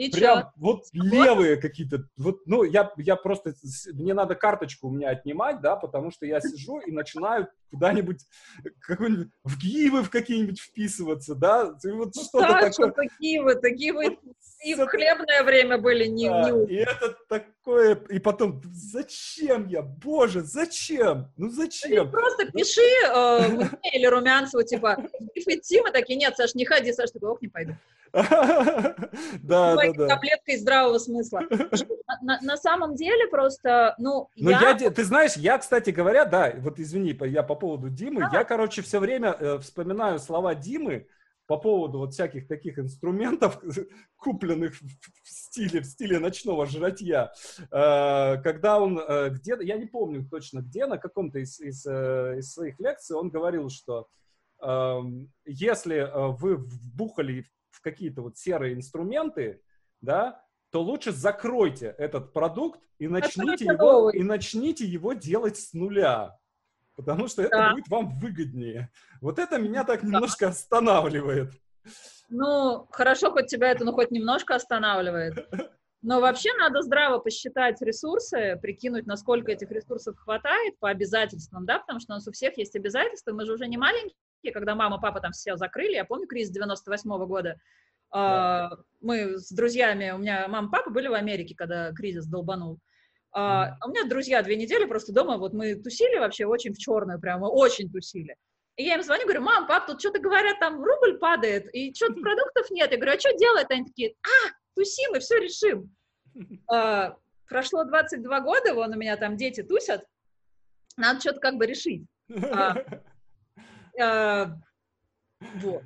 И Прям чё? вот левые какие-то. Вот, ну, я, я просто... Мне надо карточку у меня отнимать, да, потому что я сижу и начинаю куда-ибь какой-нибудь *laughs* в Киевы в какие-нибудь вписываться, да, и вот ну, что-то такое. такие вот и в хлебное время были не, да, не... И это такое, и потом, зачем я, боже, зачем, ну зачем? Ты просто ну, пиши э, или Румянцеву, типа, идти, мы такие, нет, Саш, не ходи, Саш, такой, ох, не пойду. *laughs* Да, да, да. Таблетка из здравого смысла. *laughs* На самом деле просто, ну, я... Ты знаешь, я, кстати говоря, да, вот извини, я по поводу Димы, я, короче, все время э, вспоминаю слова Димы, по поводу вот всяких таких инструментов, *laughs* купленных в стиле, в стиле ночного жратья, э, когда он э, где-то, я не помню точно где, на каком-то из, из, из своих лекций он говорил, что эм, если вы вбухали в какие-то вот серые инструменты, да, то лучше закройте этот продукт и начните, его, и начните его делать с нуля. Потому что это да. будет вам выгоднее. Вот это меня так немножко да. останавливает. Ну, хорошо, хоть тебя это, ну, хоть немножко останавливает. Но вообще надо здраво посчитать ресурсы, прикинуть, насколько этих ресурсов хватает по обязательствам, да, потому что у нас у всех есть обязательства, мы же уже не маленькие, когда мама, папа там все закрыли, я помню кризис 98 -го года, да. мы с друзьями, у меня мама, папа были в Америке, когда кризис долбанул, а, у меня друзья две недели просто дома, вот мы тусили вообще очень в черную, прямо очень тусили. И я им звоню, говорю, мам, пап, тут что-то говорят, там рубль падает, и что-то *laughs* продуктов нет. Я говорю, а что делать? Они такие, а, тусим, и все решим. А, прошло 22 года, вон у меня там дети тусят, надо что-то как бы решить. А, а, *laughs* вот.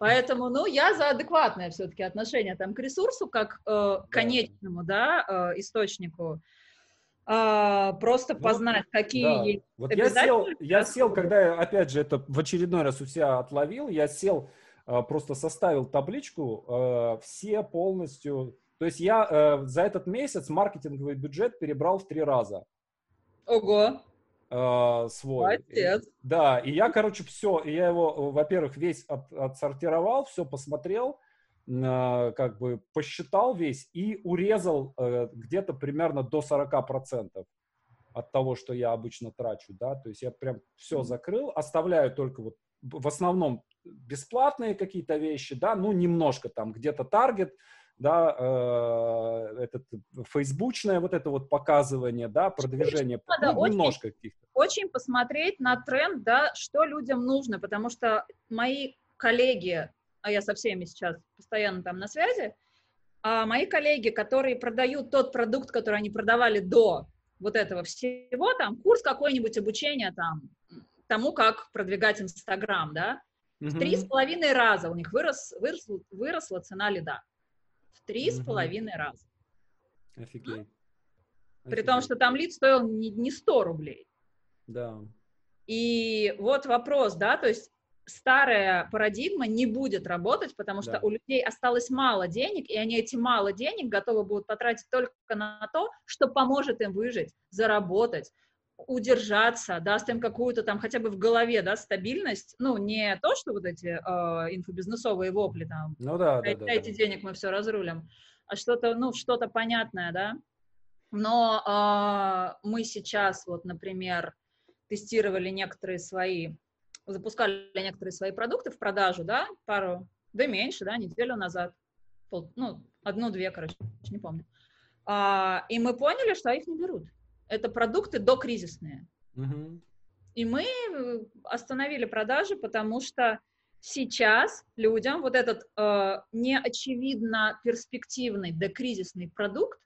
Поэтому, ну, я за адекватное все-таки отношение там к ресурсу, как э, конечному, да, э, источнику. Э, просто познать, какие да. есть Вот я сел, я сел, когда я, опять же, это в очередной раз у себя отловил, я сел, э, просто составил табличку, э, все полностью... То есть я э, за этот месяц маркетинговый бюджет перебрал в три раза. Ого! Э, свой. Отец. Да, и я, короче, все, и я его, во-первых, весь от, отсортировал, все посмотрел, э, как бы посчитал весь и урезал э, где-то примерно до 40% от того, что я обычно трачу, да, то есть я прям все закрыл, оставляю только вот в основном бесплатные какие-то вещи, да, ну немножко там где-то таргет, да, э, этот фейсбучное вот это вот показывание, да, продвижение, Надо ну, немножко каких-то. Очень посмотреть на тренд, да, что людям нужно, потому что мои коллеги, а я со всеми сейчас постоянно там на связи, а мои коллеги, которые продают тот продукт, который они продавали до вот этого всего, там, курс какой-нибудь обучения там, тому, как продвигать Инстаграм, да, в три с половиной раза у них вырос, вырос, выросла цена лида три с половиной раза. Офигеть. При том, что там лид стоил не, не 100 рублей. Да. И вот вопрос, да, то есть старая парадигма не будет работать, потому что да. у людей осталось мало денег, и они эти мало денег готовы будут потратить только на то, что поможет им выжить, заработать, удержаться, даст им какую-то там хотя бы в голове, да, стабильность, ну, не то, что вот эти э, инфобизнесовые вопли там, ну да, да, да, дайте да. денег, мы все разрулим, а что-то, ну, что-то понятное, да, но э, мы сейчас вот, например, тестировали некоторые свои, запускали некоторые свои продукты в продажу, да, пару, да меньше, да, неделю назад, пол, ну, одну-две, короче, не помню, а, и мы поняли, что их не берут, это продукты докризисные. Угу. И мы э, остановили продажи, потому что сейчас людям вот этот э, неочевидно перспективный докризисный продукт,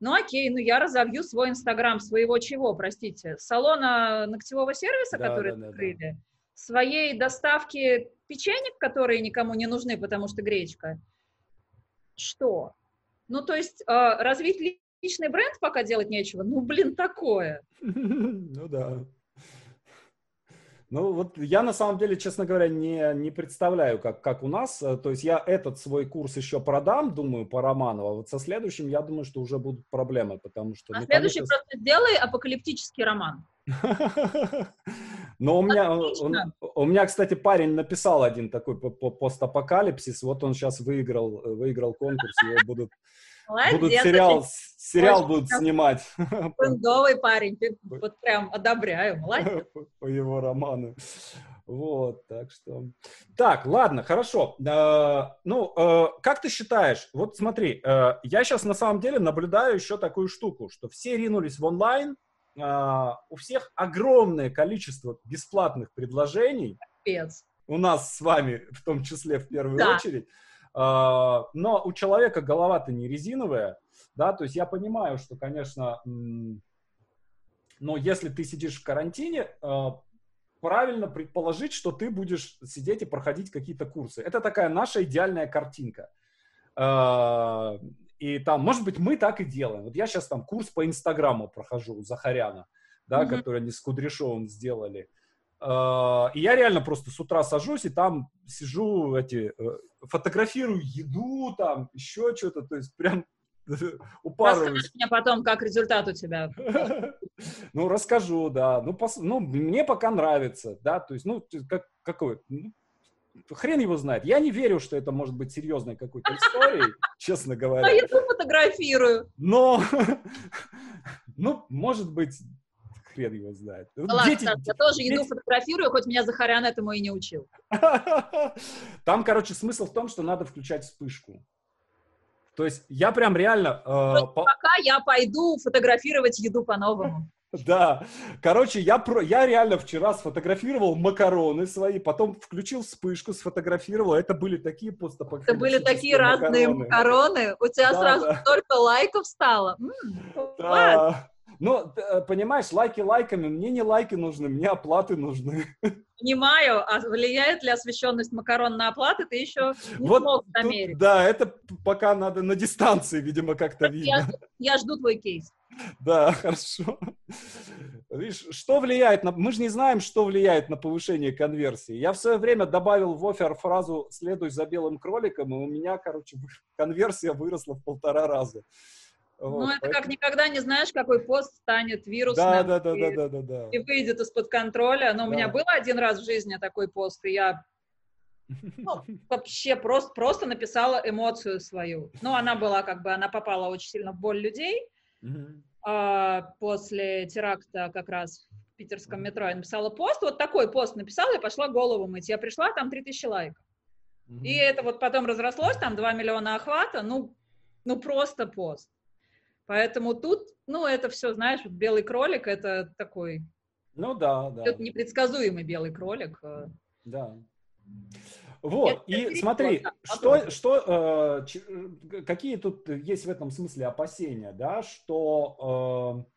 ну окей, ну я разовью свой инстаграм своего чего, простите, салона ногтевого сервиса, да, который да, открыли, да, да. своей доставки печенек, которые никому не нужны, потому что гречка. Что? Ну то есть э, развить личный бренд пока делать нечего, ну блин, такое. *laughs* Ну да. Ну, вот я на самом деле, честно говоря, не, не представляю, как, как у нас. Э, то есть я этот свой курс еще продам, думаю, по Романову. А вот со следующим, я думаю, что уже будут проблемы, потому что... А следующий просто сделай апокалиптический роман. *laughs* Но у меня, он, у меня, кстати, парень написал один такой постапокалипсис. Вот он сейчас выиграл, выиграл конкурс, его будут Молодец, будут сериал, сериал будут снимать. Фундовый парень, *laughs* вот прям одобряю, молодец. *laughs* По его роману. Вот, так что... Так, ладно, хорошо. Э, ну, э, как ты считаешь, вот смотри, э, я сейчас на самом деле наблюдаю еще такую штуку, что все ринулись в онлайн, э, у всех огромное количество бесплатных предложений. Капец. У нас с вами, в том числе, в первую да. очередь. А, но у человека голова-то не резиновая, да, то есть я понимаю, что, конечно, но если ты сидишь в карантине, а, правильно предположить, что ты будешь сидеть и проходить какие-то курсы. Это такая наша идеальная картинка. А, и там, может быть, мы так и делаем. Вот я сейчас там курс по Инстаграму прохожу у Захаряна, да, mm-hmm. который они с Кудряшовым сделали. И я реально просто с утра сажусь и там сижу, эти, э, фотографирую еду, там, еще что-то, то есть прям *laughs* упарываюсь. Расскажи мне потом, как результат у тебя. *laughs* Ну, расскажу, да. Ну, пос... ну, мне пока нравится, да, то есть, ну, как, какой, ну, хрен его знает. Я не верю, что это может быть серьезной какой-то историей, *laughs* честно говоря. А я фотографирую. Но, ну, может быть, хрен его знает. Ладно, дети, я тоже дети... еду фотографирую, хоть меня Захарян этому и не учил. *laughs* Там, короче, смысл в том, что надо включать вспышку. То есть я прям реально... Э, по... Пока я пойду фотографировать еду по-новому. *laughs* Да, короче, я, про, я реально вчера сфотографировал макароны свои, потом включил вспышку, сфотографировал. Это были такие постапокалиптические Это были такие макароны. разные макароны. У тебя да, сразу да. столько лайков стало. М-м, да. Ну, э, понимаешь, лайки лайками, мне не лайки нужны, мне оплаты нужны. Понимаю, а влияет ли освещенность макарон на оплаты, ты еще не вот смог замерить. Да, это пока надо на дистанции, видимо, как-то видно. Я, я жду твой кейс. Да, хорошо. Видишь, что влияет на... Мы же не знаем, что влияет на повышение конверсии. Я в свое время добавил в офер фразу «следуй за белым кроликом», и у меня, короче, конверсия выросла в полтора раза. Вот, ну, это поэтому... как никогда не знаешь, какой пост станет вирусным да, да, да, и, да, да, да, да. и выйдет из-под контроля. Но да. у меня был один раз в жизни такой пост, и я ну, вообще просто, просто написала эмоцию свою. Ну, она была как бы, она попала очень сильно в боль людей. А, после теракта как раз в питерском метро я написала пост, вот такой пост написала, и пошла голову мыть. Я пришла, там 3000 лайков. И это вот потом разрослось, там 2 миллиона охвата, ну, ну просто пост. Поэтому тут, ну, это все, знаешь, белый кролик, это такой... Ну да, да. Это непредсказуемый белый кролик. Э. Да. Вот, это и смотри, что, что, э, какие тут есть в этом смысле опасения, да, что э,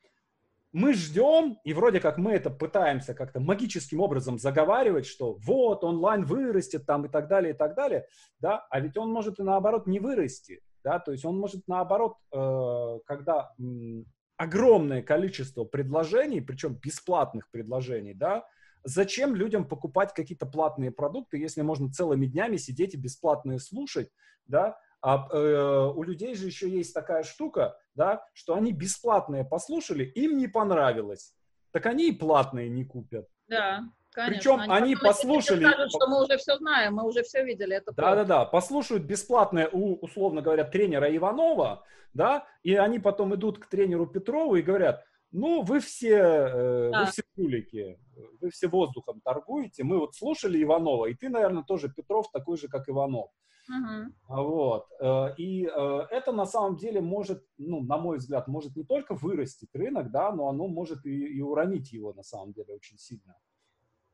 мы ждем, и вроде как мы это пытаемся как-то магическим образом заговаривать, что вот, онлайн вырастет там и так далее, и так далее, да, а ведь он может и наоборот не вырасти да, то есть он может наоборот, э, когда огромное количество предложений, причем бесплатных предложений, да, зачем людям покупать какие-то платные продукты, если можно целыми днями сидеть и бесплатные слушать, да, а э, у людей же еще есть такая штука, да, что они бесплатные послушали, им не понравилось, так они и платные не купят. Да. Конечно, Причем они, они послушали... Скажут, что мы уже все знаем, мы уже все видели. Это Да-да-да, послушают бесплатное у, условно говоря, тренера Иванова, да, и они потом идут к тренеру Петрову и говорят, ну, вы все, э, да. вы все кулики, вы все воздухом торгуете, мы вот слушали Иванова, и ты, наверное, тоже, Петров, такой же, как Иванов. Угу. Вот. Э, и э, это на самом деле может, ну, на мой взгляд, может не только вырастить рынок, да, но оно может и, и уронить его на самом деле очень сильно.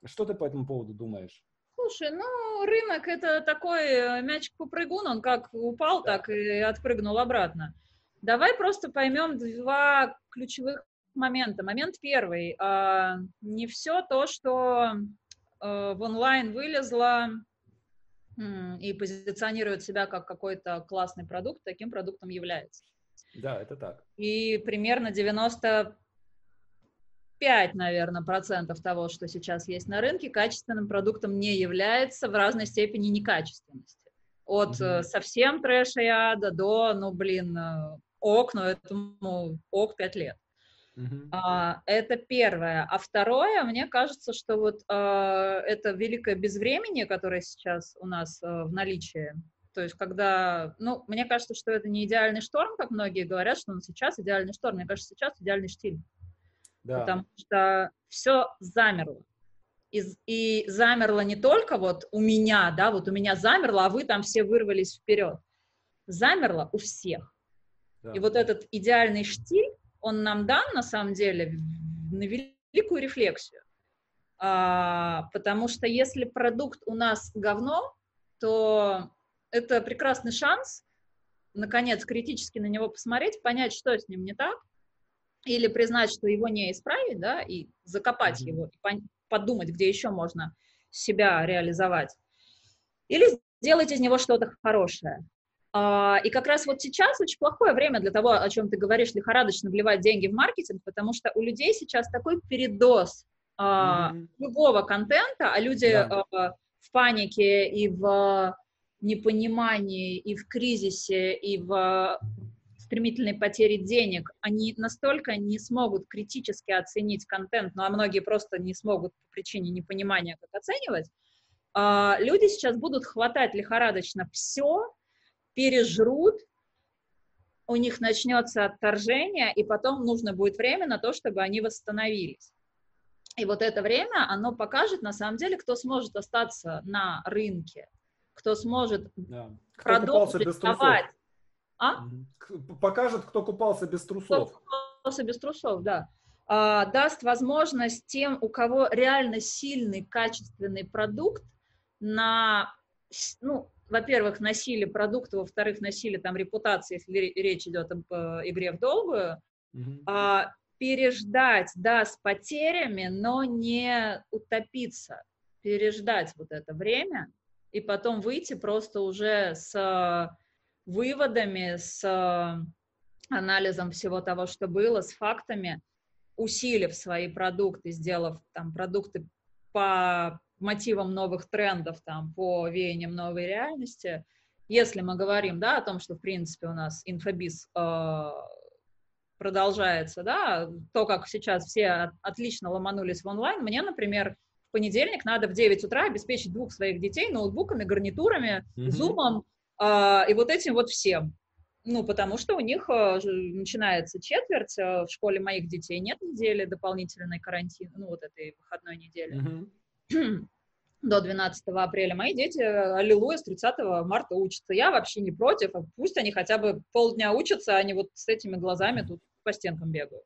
Что ты по этому поводу думаешь? Слушай, ну, рынок это такой э, мячик-попрыгун, он как упал, так и отпрыгнул обратно. Давай просто поймем два ключевых момента. Момент первый. А, не все то, что э, в онлайн вылезло и позиционирует себя как какой-то классный продукт, таким продуктом является. Да, это так. И примерно 95, наверное, процентов того, что сейчас есть на рынке, качественным продуктом не является в разной степени некачественности. От mm-hmm. совсем трэша и ада до, ну, блин, э, ок, но этому ок 5 лет. Uh-huh. А, это первое. А второе, мне кажется, что вот а, это великое безвременье, которое сейчас у нас а, в наличии. То есть, когда, ну, мне кажется, что это не идеальный шторм, как многие говорят, что он сейчас идеальный шторм. Мне кажется, сейчас идеальный штиль. Да. Потому что все замерло. И, и замерло не только вот у меня, да, вот у меня замерло, а вы там все вырвались вперед. Замерло у всех. Да. И вот этот идеальный штиль, он нам дан, на самом деле, на великую рефлексию. А, потому что если продукт у нас говно, то это прекрасный шанс, наконец, критически на него посмотреть, понять, что с ним не так, или признать, что его не исправить, да, и закопать mm-hmm. его, и подумать, где еще можно себя реализовать. Или сделать из него что-то хорошее. А, и как раз вот сейчас очень плохое время для того, о чем ты говоришь, лихорадочно вливать деньги в маркетинг, потому что у людей сейчас такой передоз mm-hmm. любого контента, а люди yeah. в панике и в непонимании, и в кризисе, и в стремительной потере денег, они настолько не смогут критически оценить контент, ну а многие просто не смогут по причине непонимания, как оценивать, а, люди сейчас будут хватать лихорадочно все, пережрут, у них начнется отторжение, и потом нужно будет время на то, чтобы они восстановились. И вот это время, оно покажет, на самом деле, кто сможет остаться на рынке, кто сможет да. кто продолжить давать. А? Покажет, кто купался без трусов. Кто купался без трусов, да. А, даст возможность тем, у кого реально сильный, качественный продукт на, ну, во-первых, носили продукты, во-вторых, носили там репутации, если речь идет об э, игре в долгую, mm-hmm. а, переждать, да, с потерями, но не утопиться, переждать вот это время и потом выйти просто уже с выводами, с анализом всего того, что было, с фактами, усилив свои продукты, сделав там продукты по мотивам новых трендов, там, по веяниям новой реальности, если мы говорим, да, о том, что, в принципе, у нас инфобиз э, продолжается, да, то, как сейчас все отлично ломанулись в онлайн, мне, например, в понедельник надо в 9 утра обеспечить двух своих детей ноутбуками, гарнитурами, зумом mm-hmm. э, и вот этим вот всем. Ну, потому что у них э, начинается четверть, э, в школе моих детей нет недели дополнительной карантина, ну, вот этой выходной недели. Mm-hmm. *clears throat* до 12 апреля. Мои дети, аллилуйя, с 30 марта учатся. Я вообще не против, а пусть они хотя бы полдня учатся, а не вот с этими глазами тут по стенкам бегают.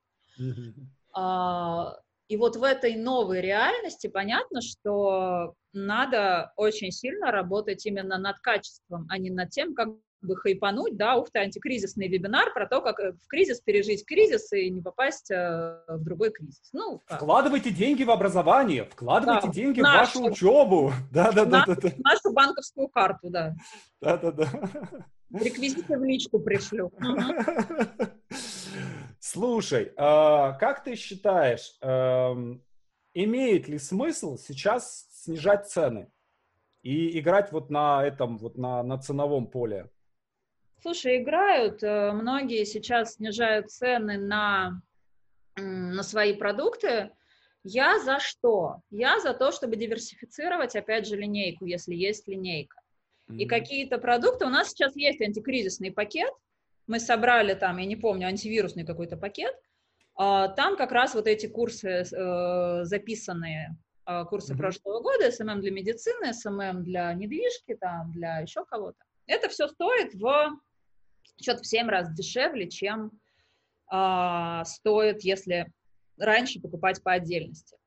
А, и вот в этой новой реальности понятно, что надо очень сильно работать именно над качеством, а не над тем, как бы хайпануть, да, ух ты, антикризисный вебинар про то, как э, в кризис пережить кризис и не попасть э, в другой кризис. Ну, как? Вкладывайте деньги в образование, вкладывайте да, деньги в нашу, вашу учебу. *laughs* Да, да, да, да, да. Нашу банковскую карту, да. Да, да, да. Реквизиты в личку пришлю. *laughs* Слушай, а, как ты считаешь, эм, имеет ли смысл сейчас снижать цены и играть вот на этом, вот на, на ценовом поле? Слушай, играют. Э, многие сейчас снижают цены на, на свои продукты. Я за что? Я за то, чтобы диверсифицировать, опять же, линейку, если есть линейка. Mm-hmm. И какие-то продукты, у нас сейчас есть антикризисный пакет, мы собрали там, я не помню, антивирусный какой-то пакет, а, там как раз вот эти курсы э, записанные, а, курсы mm-hmm. прошлого года, SMM для медицины, SMM для недвижки, там, для еще кого-то. Это все стоит в что-то в 7 раз дешевле, чем э, стоит, если раньше покупать по отдельности.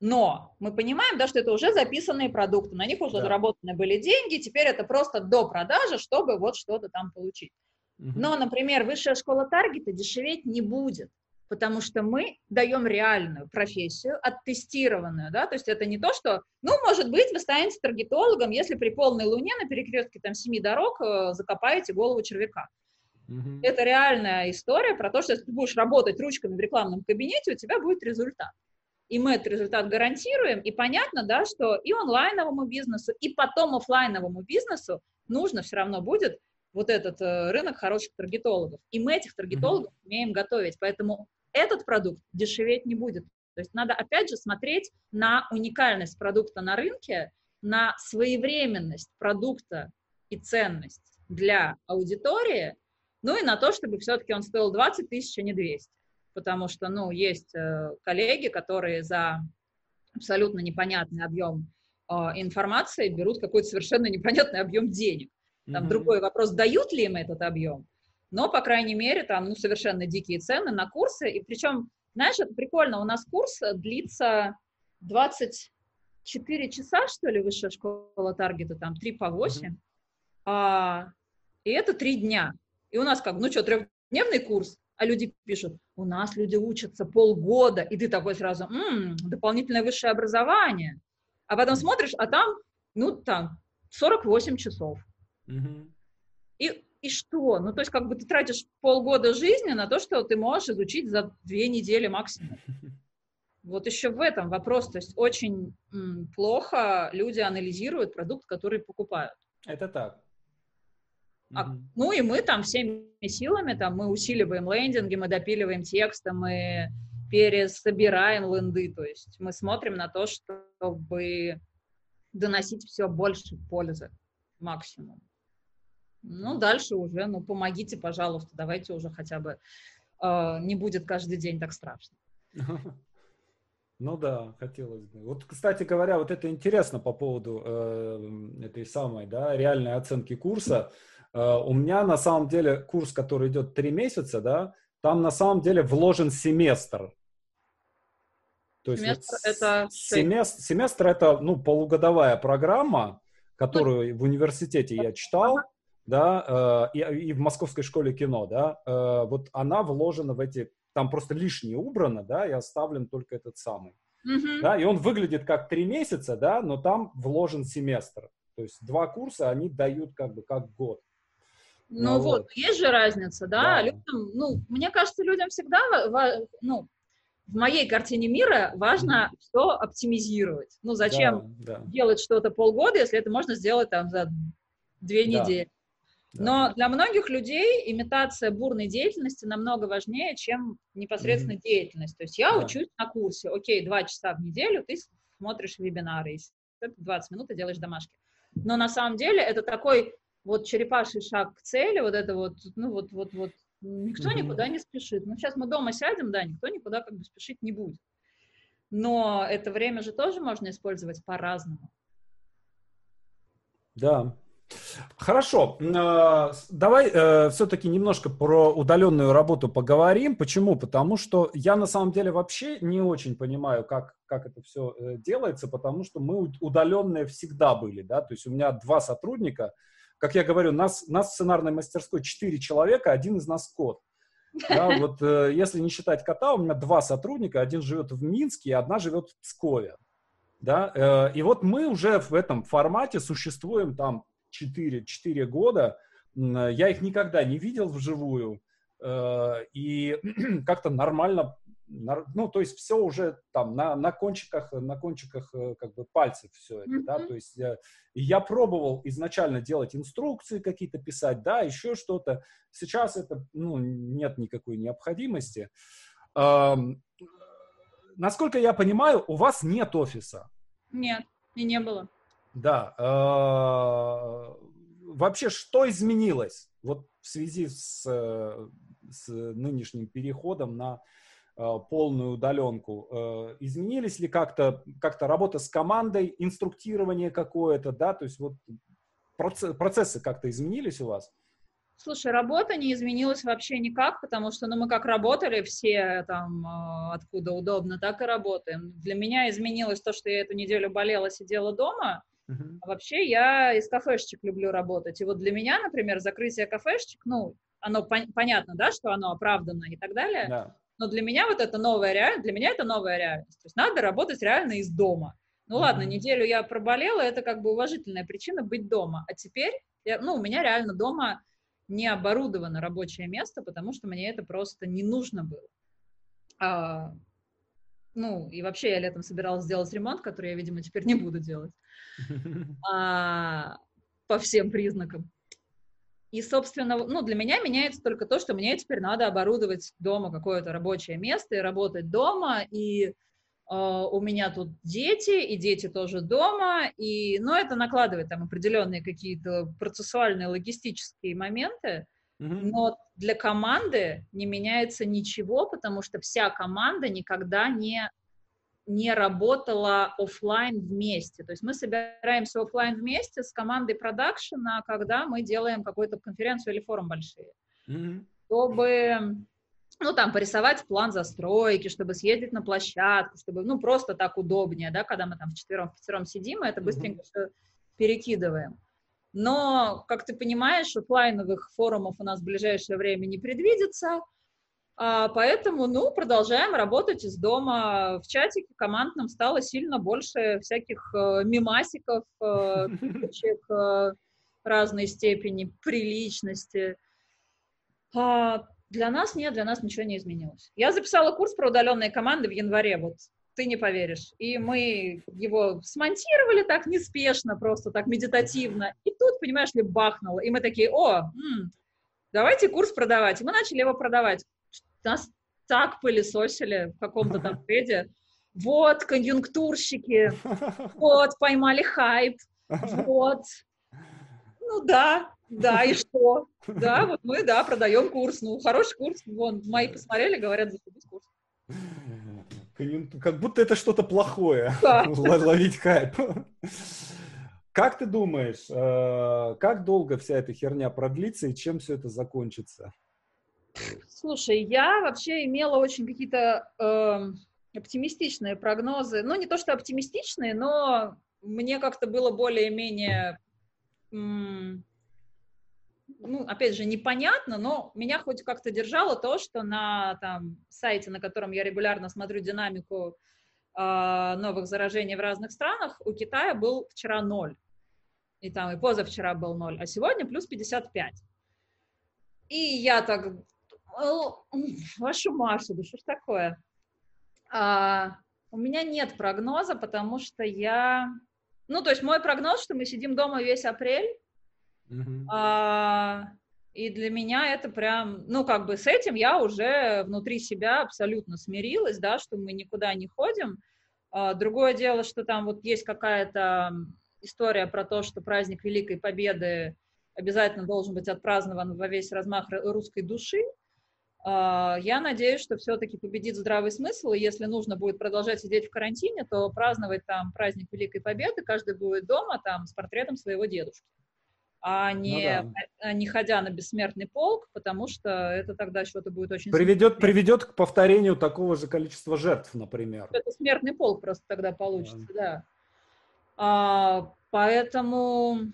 Но мы понимаем, да, что это уже записанные продукты, на них уже Да. заработаны были деньги, теперь это просто до продажи, чтобы вот что-то там получить. Но, например, высшая школа таргета дешеветь не будет, потому что мы даем реальную профессию, оттестированную, да, то есть это не то, что, ну, может быть, вы станете таргетологом, если при полной луне на перекрестке там семи дорог э, закопаете голову червяка. Мгм. Это реальная история про то, что если ты будешь работать ручками в рекламном кабинете, у тебя будет результат. И мы этот результат гарантируем, и понятно, да, что и онлайновому бизнесу, и потом оффлайновому бизнесу нужно все равно будет вот этот э, рынок хороших таргетологов. И мы этих таргетологов умеем готовить, поэтому этот продукт дешеветь не будет. То есть надо, опять же, смотреть на уникальность продукта на рынке, на своевременность продукта и ценность для аудитории, ну и на то, чтобы все-таки он стоил 20 тысяч, а не 200. Потому что, ну, есть э, коллеги, которые за абсолютно непонятный объем э, информации берут какой-то совершенно непонятный объем денег. Там Мгм. другой вопрос, дают ли им этот объем, но, по крайней мере, там, ну, совершенно дикие цены на курсы, и причем, знаешь, это прикольно, у нас курс длится 24 часа, что ли, высшая школа таргета, там, 3 по 8, а, и это 3 дня. И у нас как, ну что, трехдневный курс, а люди пишут, у нас люди учатся полгода, и ты такой сразу, «М, дополнительное высшее образование. А потом смотришь, а там, ну, там, 48 часов. И, и что? Ну, то есть, как бы ты тратишь полгода жизни на то, что ты можешь изучить за две недели максимум. *laughs* Вот еще в этом вопрос. То есть, очень м, плохо люди анализируют продукт, который покупают. Это так. А, ну и мы там всеми силами, там мы усиливаем лендинги, мы допиливаем тексты, мы пересобираем ленды, то есть мы смотрим на то, чтобы доносить все больше пользы максимум. Ну, дальше уже, ну, помогите, пожалуйста, давайте уже хотя бы э, не будет каждый день так страшно. *laughs* Ну да, хотелось бы. Вот, кстати говоря, вот это интересно по поводу э, этой самой, да, реальной оценки курса. Э, у меня на самом деле курс, который идет три месяца, да, там на самом деле вложен семестр. То есть Семестр вот это семестр, семестр это ну полугодовая программа, которую в университете я читал, да, э, и, и в Московской школе кино, да, э, вот она вложена в эти, там просто лишнее убрано, да, и оставлен только этот самый, Мгм. да, и он выглядит как три месяца, да, но там вложен семестр, то есть два курса они дают как бы как год. Ну, Ну вот, вот. есть же разница, да? Да. Людям, ну, мне кажется, людям всегда, ну, в моей картине мира важно все оптимизировать. Ну, зачем Да, да, делать что-то полгода, если это можно сделать там за две Да. недели? Да. Но для многих людей имитация бурной деятельности намного важнее, чем непосредственно деятельность. То есть я Да. учусь на курсе, окей, два часа в неделю ты смотришь вебинары, и с- это 20 минут ты делаешь домашки. Но на самом деле это такой вот черепаший шаг к цели, вот это вот, ну вот, вот, вот, никто Мгм. никуда не спешит. Ну сейчас мы дома сядем, да, никто никуда как бы спешить не будет. Но это время же тоже можно использовать по-разному. Да. Хорошо. Э, Давай все-таки немножко про удаленную работу поговорим. Почему? Потому что я на самом деле вообще не очень понимаю, как, как это все делается, потому что мы удаленные всегда были. Да? То есть у меня два сотрудника. Как я говорю, нас, нас в сценарной мастерской четыре человека, один из нас кот. Да, *laughs* вот э, если не считать кота, у меня два сотрудника, один живет в Минске, а одна живет в Пскове. Да, э, и вот мы уже в этом формате существуем там 4, 4 года. Э, Я их никогда не видел вживую. э, И *clears throat* как-то нормально, ну, то есть все уже там на, на кончиках, на кончиках э, как бы пальцев все это, да, Мгм. то есть э, и я пробовал изначально делать инструкции какие-то писать, да, еще что-то. Сейчас это, ну, нет никакой необходимости. Ам, Насколько я понимаю, у вас нет офиса. Нет, и не было. Да. э, Вообще, что изменилось вот в связи с, э, с нынешним переходом на э, полную удаленку? Э, Изменились ли как-то как работа с командой, инструктирование какое-то, да? То есть вот проце- процессы как-то изменились у вас? Слушай, работа не изменилась вообще никак, потому что, ну, мы как работали все там, э, откуда удобно, так и работаем. Для меня изменилось то, что я эту неделю болела, сидела дома. Uh-huh. А вообще я из кафешечек люблю работать. И вот для меня, например, закрытие кафешечек, ну, оно пон- понятно, да, что оно оправдано и так далее. Yeah. Но для меня вот это новая реальность, для меня это новая реальность. То есть надо работать реально из дома. Ну uh-huh. ладно, неделю я проболела, это как бы уважительная причина быть дома. А теперь, я, ну, у меня реально дома не оборудовано рабочее место, потому что мне это просто не нужно было. А, ну, и вообще я летом собиралась сделать ремонт, который я, видимо, теперь не буду делать. *laughs* А, по всем признакам. И, собственно, ну, для меня меняется только то, что мне теперь надо оборудовать дома какое-то рабочее место и работать дома, и а, у меня тут дети, и дети тоже дома, и, ну, это накладывает там определенные какие-то процессуальные, логистические моменты, mm-hmm. но для команды не меняется ничего, потому что вся команда никогда не, не работала офлайн вместе. То есть мы собираемся офлайн вместе с командой продакшена, когда мы делаем какую-то конференцию или форум большие. Mm-hmm. Чтобы ну, там, порисовать план застройки, чтобы съездить на площадку, чтобы, ну, просто так удобнее, да, когда мы там вчетвером, вчетвером сидим, и это быстренько mm-hmm. все перекидываем. Но, как ты понимаешь, офлайновых форумов у нас в ближайшее время не предвидится, поэтому, ну, продолжаем работать из дома. В чатике командном стало сильно больше всяких э, мимасиков, э, э, разной степени приличности. А, для нас нет, для нас ничего не изменилось. Я записала курс про удаленные команды в январе, вот ты не поверишь. И мы его смонтировали так неспешно, просто так медитативно. И тут, понимаешь ли, бахнуло. И мы такие, о, м-м, давайте курс продавать. И мы начали его продавать. Нас так пылесосили в каком-то там *laughs* треде. Вот, конъюнктурщики, вот, поймали хайп, вот. Ну да, да, и *laughs* что? Да, вот мы, да, продаем курс. Ну, хороший курс. Вон, мои посмотрели, говорят, зашибись курс. Как будто это что-то плохое. *laughs* Да. Ловить хайп. Как ты думаешь, э, как долго вся эта херня продлится и чем все это закончится? Слушай, я вообще имела очень какие-то э, оптимистичные прогнозы. Ну, не то, что оптимистичные, но мне как-то было более-менее ну, опять же, непонятно, но меня хоть как-то держало то, что на там, сайте, на котором я регулярно смотрю динамику э, новых заражений в разных странах, у Китая был вчера ноль. И там и позавчера был ноль, а сегодня плюс 55. И я так, *laughs* вашу Машу, да что ж такое? А, у меня нет прогноза, потому что я... Ну, то есть мой прогноз, что мы сидим дома весь апрель, а, и для меня это прям, ну, как бы с этим я уже внутри себя абсолютно смирилась, да, что мы никуда не ходим. А, другое дело, что там вот есть какая-то история про то, что праздник Великой Победы обязательно должен быть отпразднован во весь размах русской души. А, я надеюсь, что все-таки победит здравый смысл, и если нужно будет продолжать сидеть в карантине, то праздновать там праздник Великой Победы каждый будет дома там с портретом своего дедушки а ну не, ну, да. А не ходя на бессмертный полк, потому что это тогда что-то будет очень... Приведет, приведет к повторению такого же количества жертв, например. Это смертный полк просто тогда получится, да. да. А, поэтому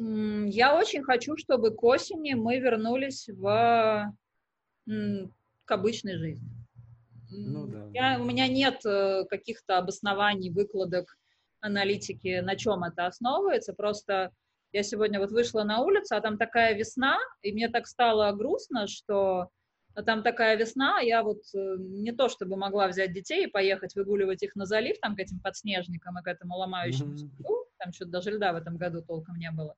я очень хочу, чтобы к осени мы вернулись в, к обычной жизни. Ну, да. я, у меня нет э, каких-то обоснований, выкладок, аналитики, на чем это основывается, просто я сегодня вот вышла на улицу, а там такая весна, и мне так стало грустно, что там такая весна, я вот э, не то чтобы могла взять детей и поехать выгуливать их на залив, там к этим подснежникам и к этому ломающемуся mm-hmm. там что-то даже льда в этом году толком не было.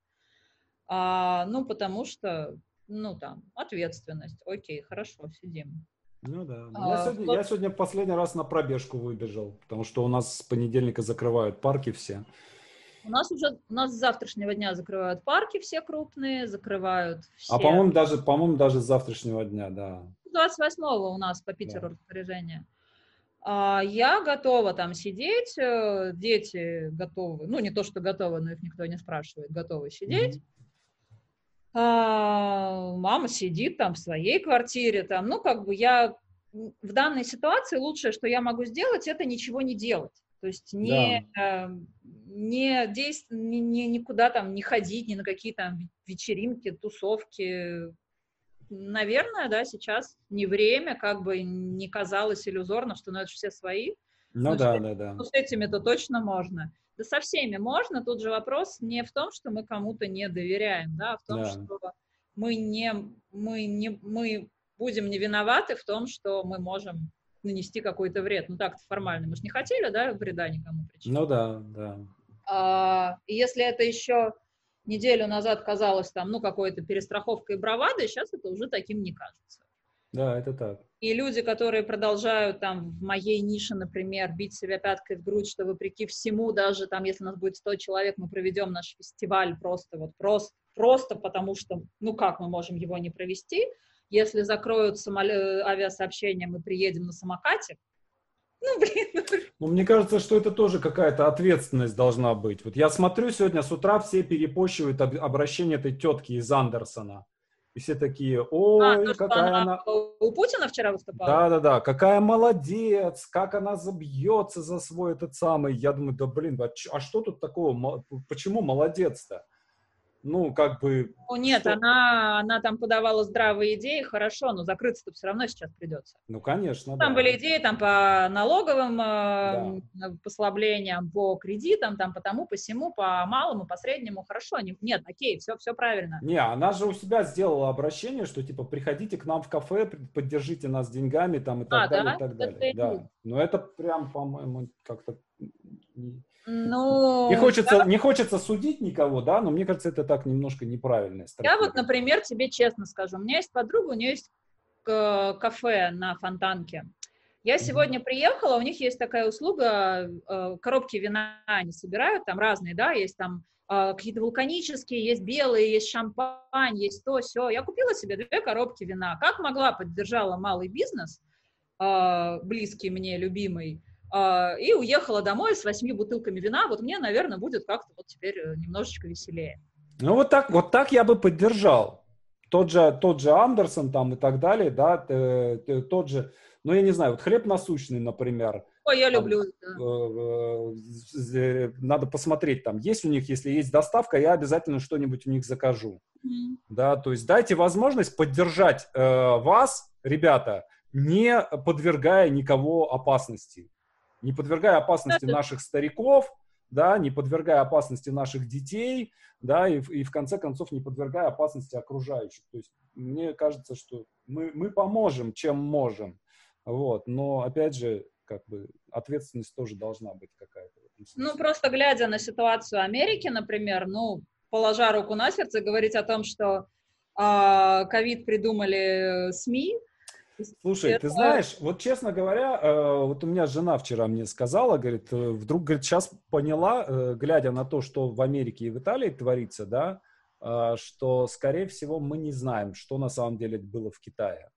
А, ну, потому что, ну, там, ответственность. Окей, хорошо, сидим. Ну да. А, я, сегодня, вот... я сегодня последний раз на пробежку выбежал, потому что у нас с понедельника закрывают парки все. У нас уже, у нас с завтрашнего дня закрывают парки все крупные, закрывают все. А по-моему даже, по-моему даже с завтрашнего дня, да. 28-го у нас по Питеру да. распоряжение. А, я готова там сидеть, э, дети готовы, ну не то, что готовы, но их никто не спрашивает, готовы сидеть. А, мама сидит там в своей квартире, там, ну, как бы я в данной ситуации лучшее, что я могу сделать, это ничего не делать. То есть не, да. э, не, действ... не, не никуда там не ходить, ни на какие там вечеринки, тусовки. Наверное, да, сейчас не время, как бы не казалось иллюзорно, что ну, это все свои. Ну да, да, да. Ну, с этими-то точно можно. Да со всеми можно. Тут же вопрос не в том, что мы кому-то не доверяем, да, а в том, да. что мы не, мы не, мы будем не виноваты в том, что мы можем нанести какой-то вред. Ну так-то формально. Мы же не хотели, да, вреда никому причинить. Ну да, да. А, и если это еще неделю назад казалось там, ну, какой-то перестраховкой и бравадой, сейчас это уже таким не кажется. Да, это так. И люди, которые продолжают там в моей нише, например, бить себя пяткой в грудь, что вопреки всему, даже там, если у нас будет 100 человек, мы проведем наш фестиваль просто вот просто, просто потому что, ну как мы можем его не провести, если закроют самолет, авиасообщение, мы приедем на самокате, *laughs* ну, блин. Ну, мне кажется, что это тоже какая-то ответственность должна быть. Вот я смотрю сегодня с утра все перепощивают обращение этой тетки из Андерсона. И все такие, ой, а, какая она... она... У Путина вчера выступала? Да-да-да, какая молодец, как она забьется за свой этот самый. Я думаю, да блин, а, а что тут такого, почему молодец-то? Ну, как бы... Ну, нет, что... она, она там подавала здравые идеи, хорошо, но закрыться-то все равно сейчас придется. Ну, конечно, Там да. были идеи там по налоговым э, да. послаблениям, по кредитам, там по тому, по всему, по малому, по среднему, хорошо. Не, нет, окей, все, все правильно. Не, она же у себя сделала обращение, что, типа, приходите к нам в кафе, поддержите нас деньгами, там, и так а, далее, да? и так далее. Это да. Но это прям, по-моему, как-то ну, не хочется, я... не хочется судить никого, да, но мне кажется, это так немножко неправильная стратегия. Я вот, например, тебе честно скажу, у меня есть подруга, у нее есть кафе на Фонтанке. Я сегодня приехала, у них есть такая услуга, э, коробки вина они собирают, там разные, да, есть там э, какие-то вулканические, есть белые, есть шампань, есть то, все. Я купила себе две коробки вина. Как могла, поддержала малый бизнес, э, близкий мне, любимый, и уехала домой с восьми бутылками вина. Вот мне, наверное, будет как-то вот теперь э, немножечко веселее. Ну вот так, вот так я бы поддержал. Тот же, тот же Андерсон там и так далее, да, тот же, ну я не знаю, вот хлеб насущный, например. Ой, я люблю. Да. Э, надо посмотреть там, есть у них, если есть доставка, я обязательно что-нибудь у них закажу. Mm. Да, то есть дайте возможность поддержать э, вас, ребята, не подвергая никого опасности не подвергая опасности наших стариков, да, не подвергая опасности наших детей, да, и, и в конце концов не подвергая опасности окружающих. То есть мне кажется, что мы, мы поможем, чем можем, вот, но опять же, как бы ответственность тоже должна быть какая-то. Ну, просто глядя на ситуацию Америки, например, ну, положа руку на сердце, говорить о том, что а, ковид придумали СМИ, Слушай, это... ты знаешь, вот честно говоря, э, вот у меня жена вчера мне сказала, говорит, э, вдруг, говорит, сейчас поняла, э, глядя на то, что в Америке и в Италии творится, да, что, скорее всего, мы не знаем, что на самом деле было в Китае.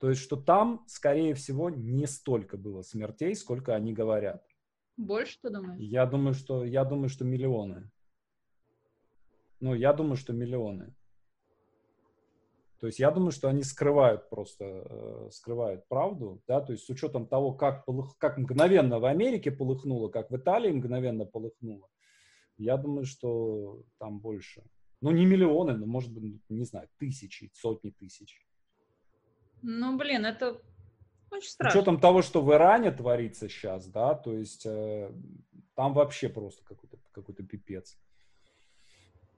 То есть, что там, скорее всего, не столько было смертей, сколько они говорят. Больше, ты думаешь? Я думаю, что, я думаю, что миллионы. Ну, я думаю, что миллионы. То есть я думаю, что они скрывают просто, э, скрывают правду, да, то есть с учетом того, как, полых, как мгновенно в Америке полыхнуло, как в Италии мгновенно полыхнуло, я думаю, что там больше. Ну, не миллионы, но, может быть, не знаю, тысячи, сотни тысяч. Ну, блин, это очень страшно. С учетом того, что в Иране творится сейчас, да, то есть э, там вообще просто какой-то какой пипец.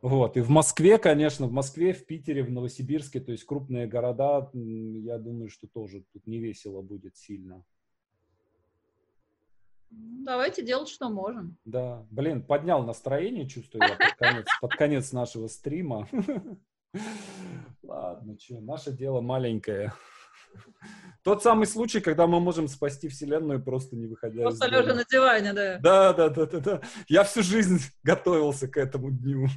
Вот, и в Москве, конечно, в Москве, в Питере, в Новосибирске, то есть крупные города, я думаю, что тоже тут не весело будет сильно. Давайте делать, что можем. Да, блин, поднял настроение, чувствую я под конец, под конец нашего стрима. *laughs* Ладно, что, наше дело маленькое. Тот самый случай, когда мы можем спасти Вселенную, просто не выходя Просто из лежа на диване, да. Да, да, да, да, да. Я всю жизнь *laughs* готовился к этому дню.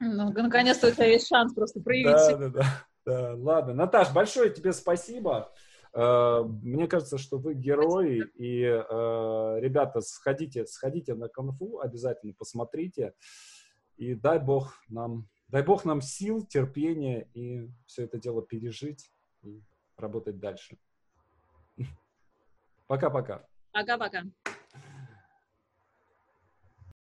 Ну, наконец-то у тебя есть шанс просто проявить да, Да, да, да. Ладно. Наташ, большое тебе спасибо. Э, мне кажется, что вы герои, и, э, ребята, сходите, сходите на конфу, обязательно посмотрите, и дай бог нам дай бог нам сил, терпения и все это дело пережить и работать дальше. *laughs* Пока-пока. Пока-пока.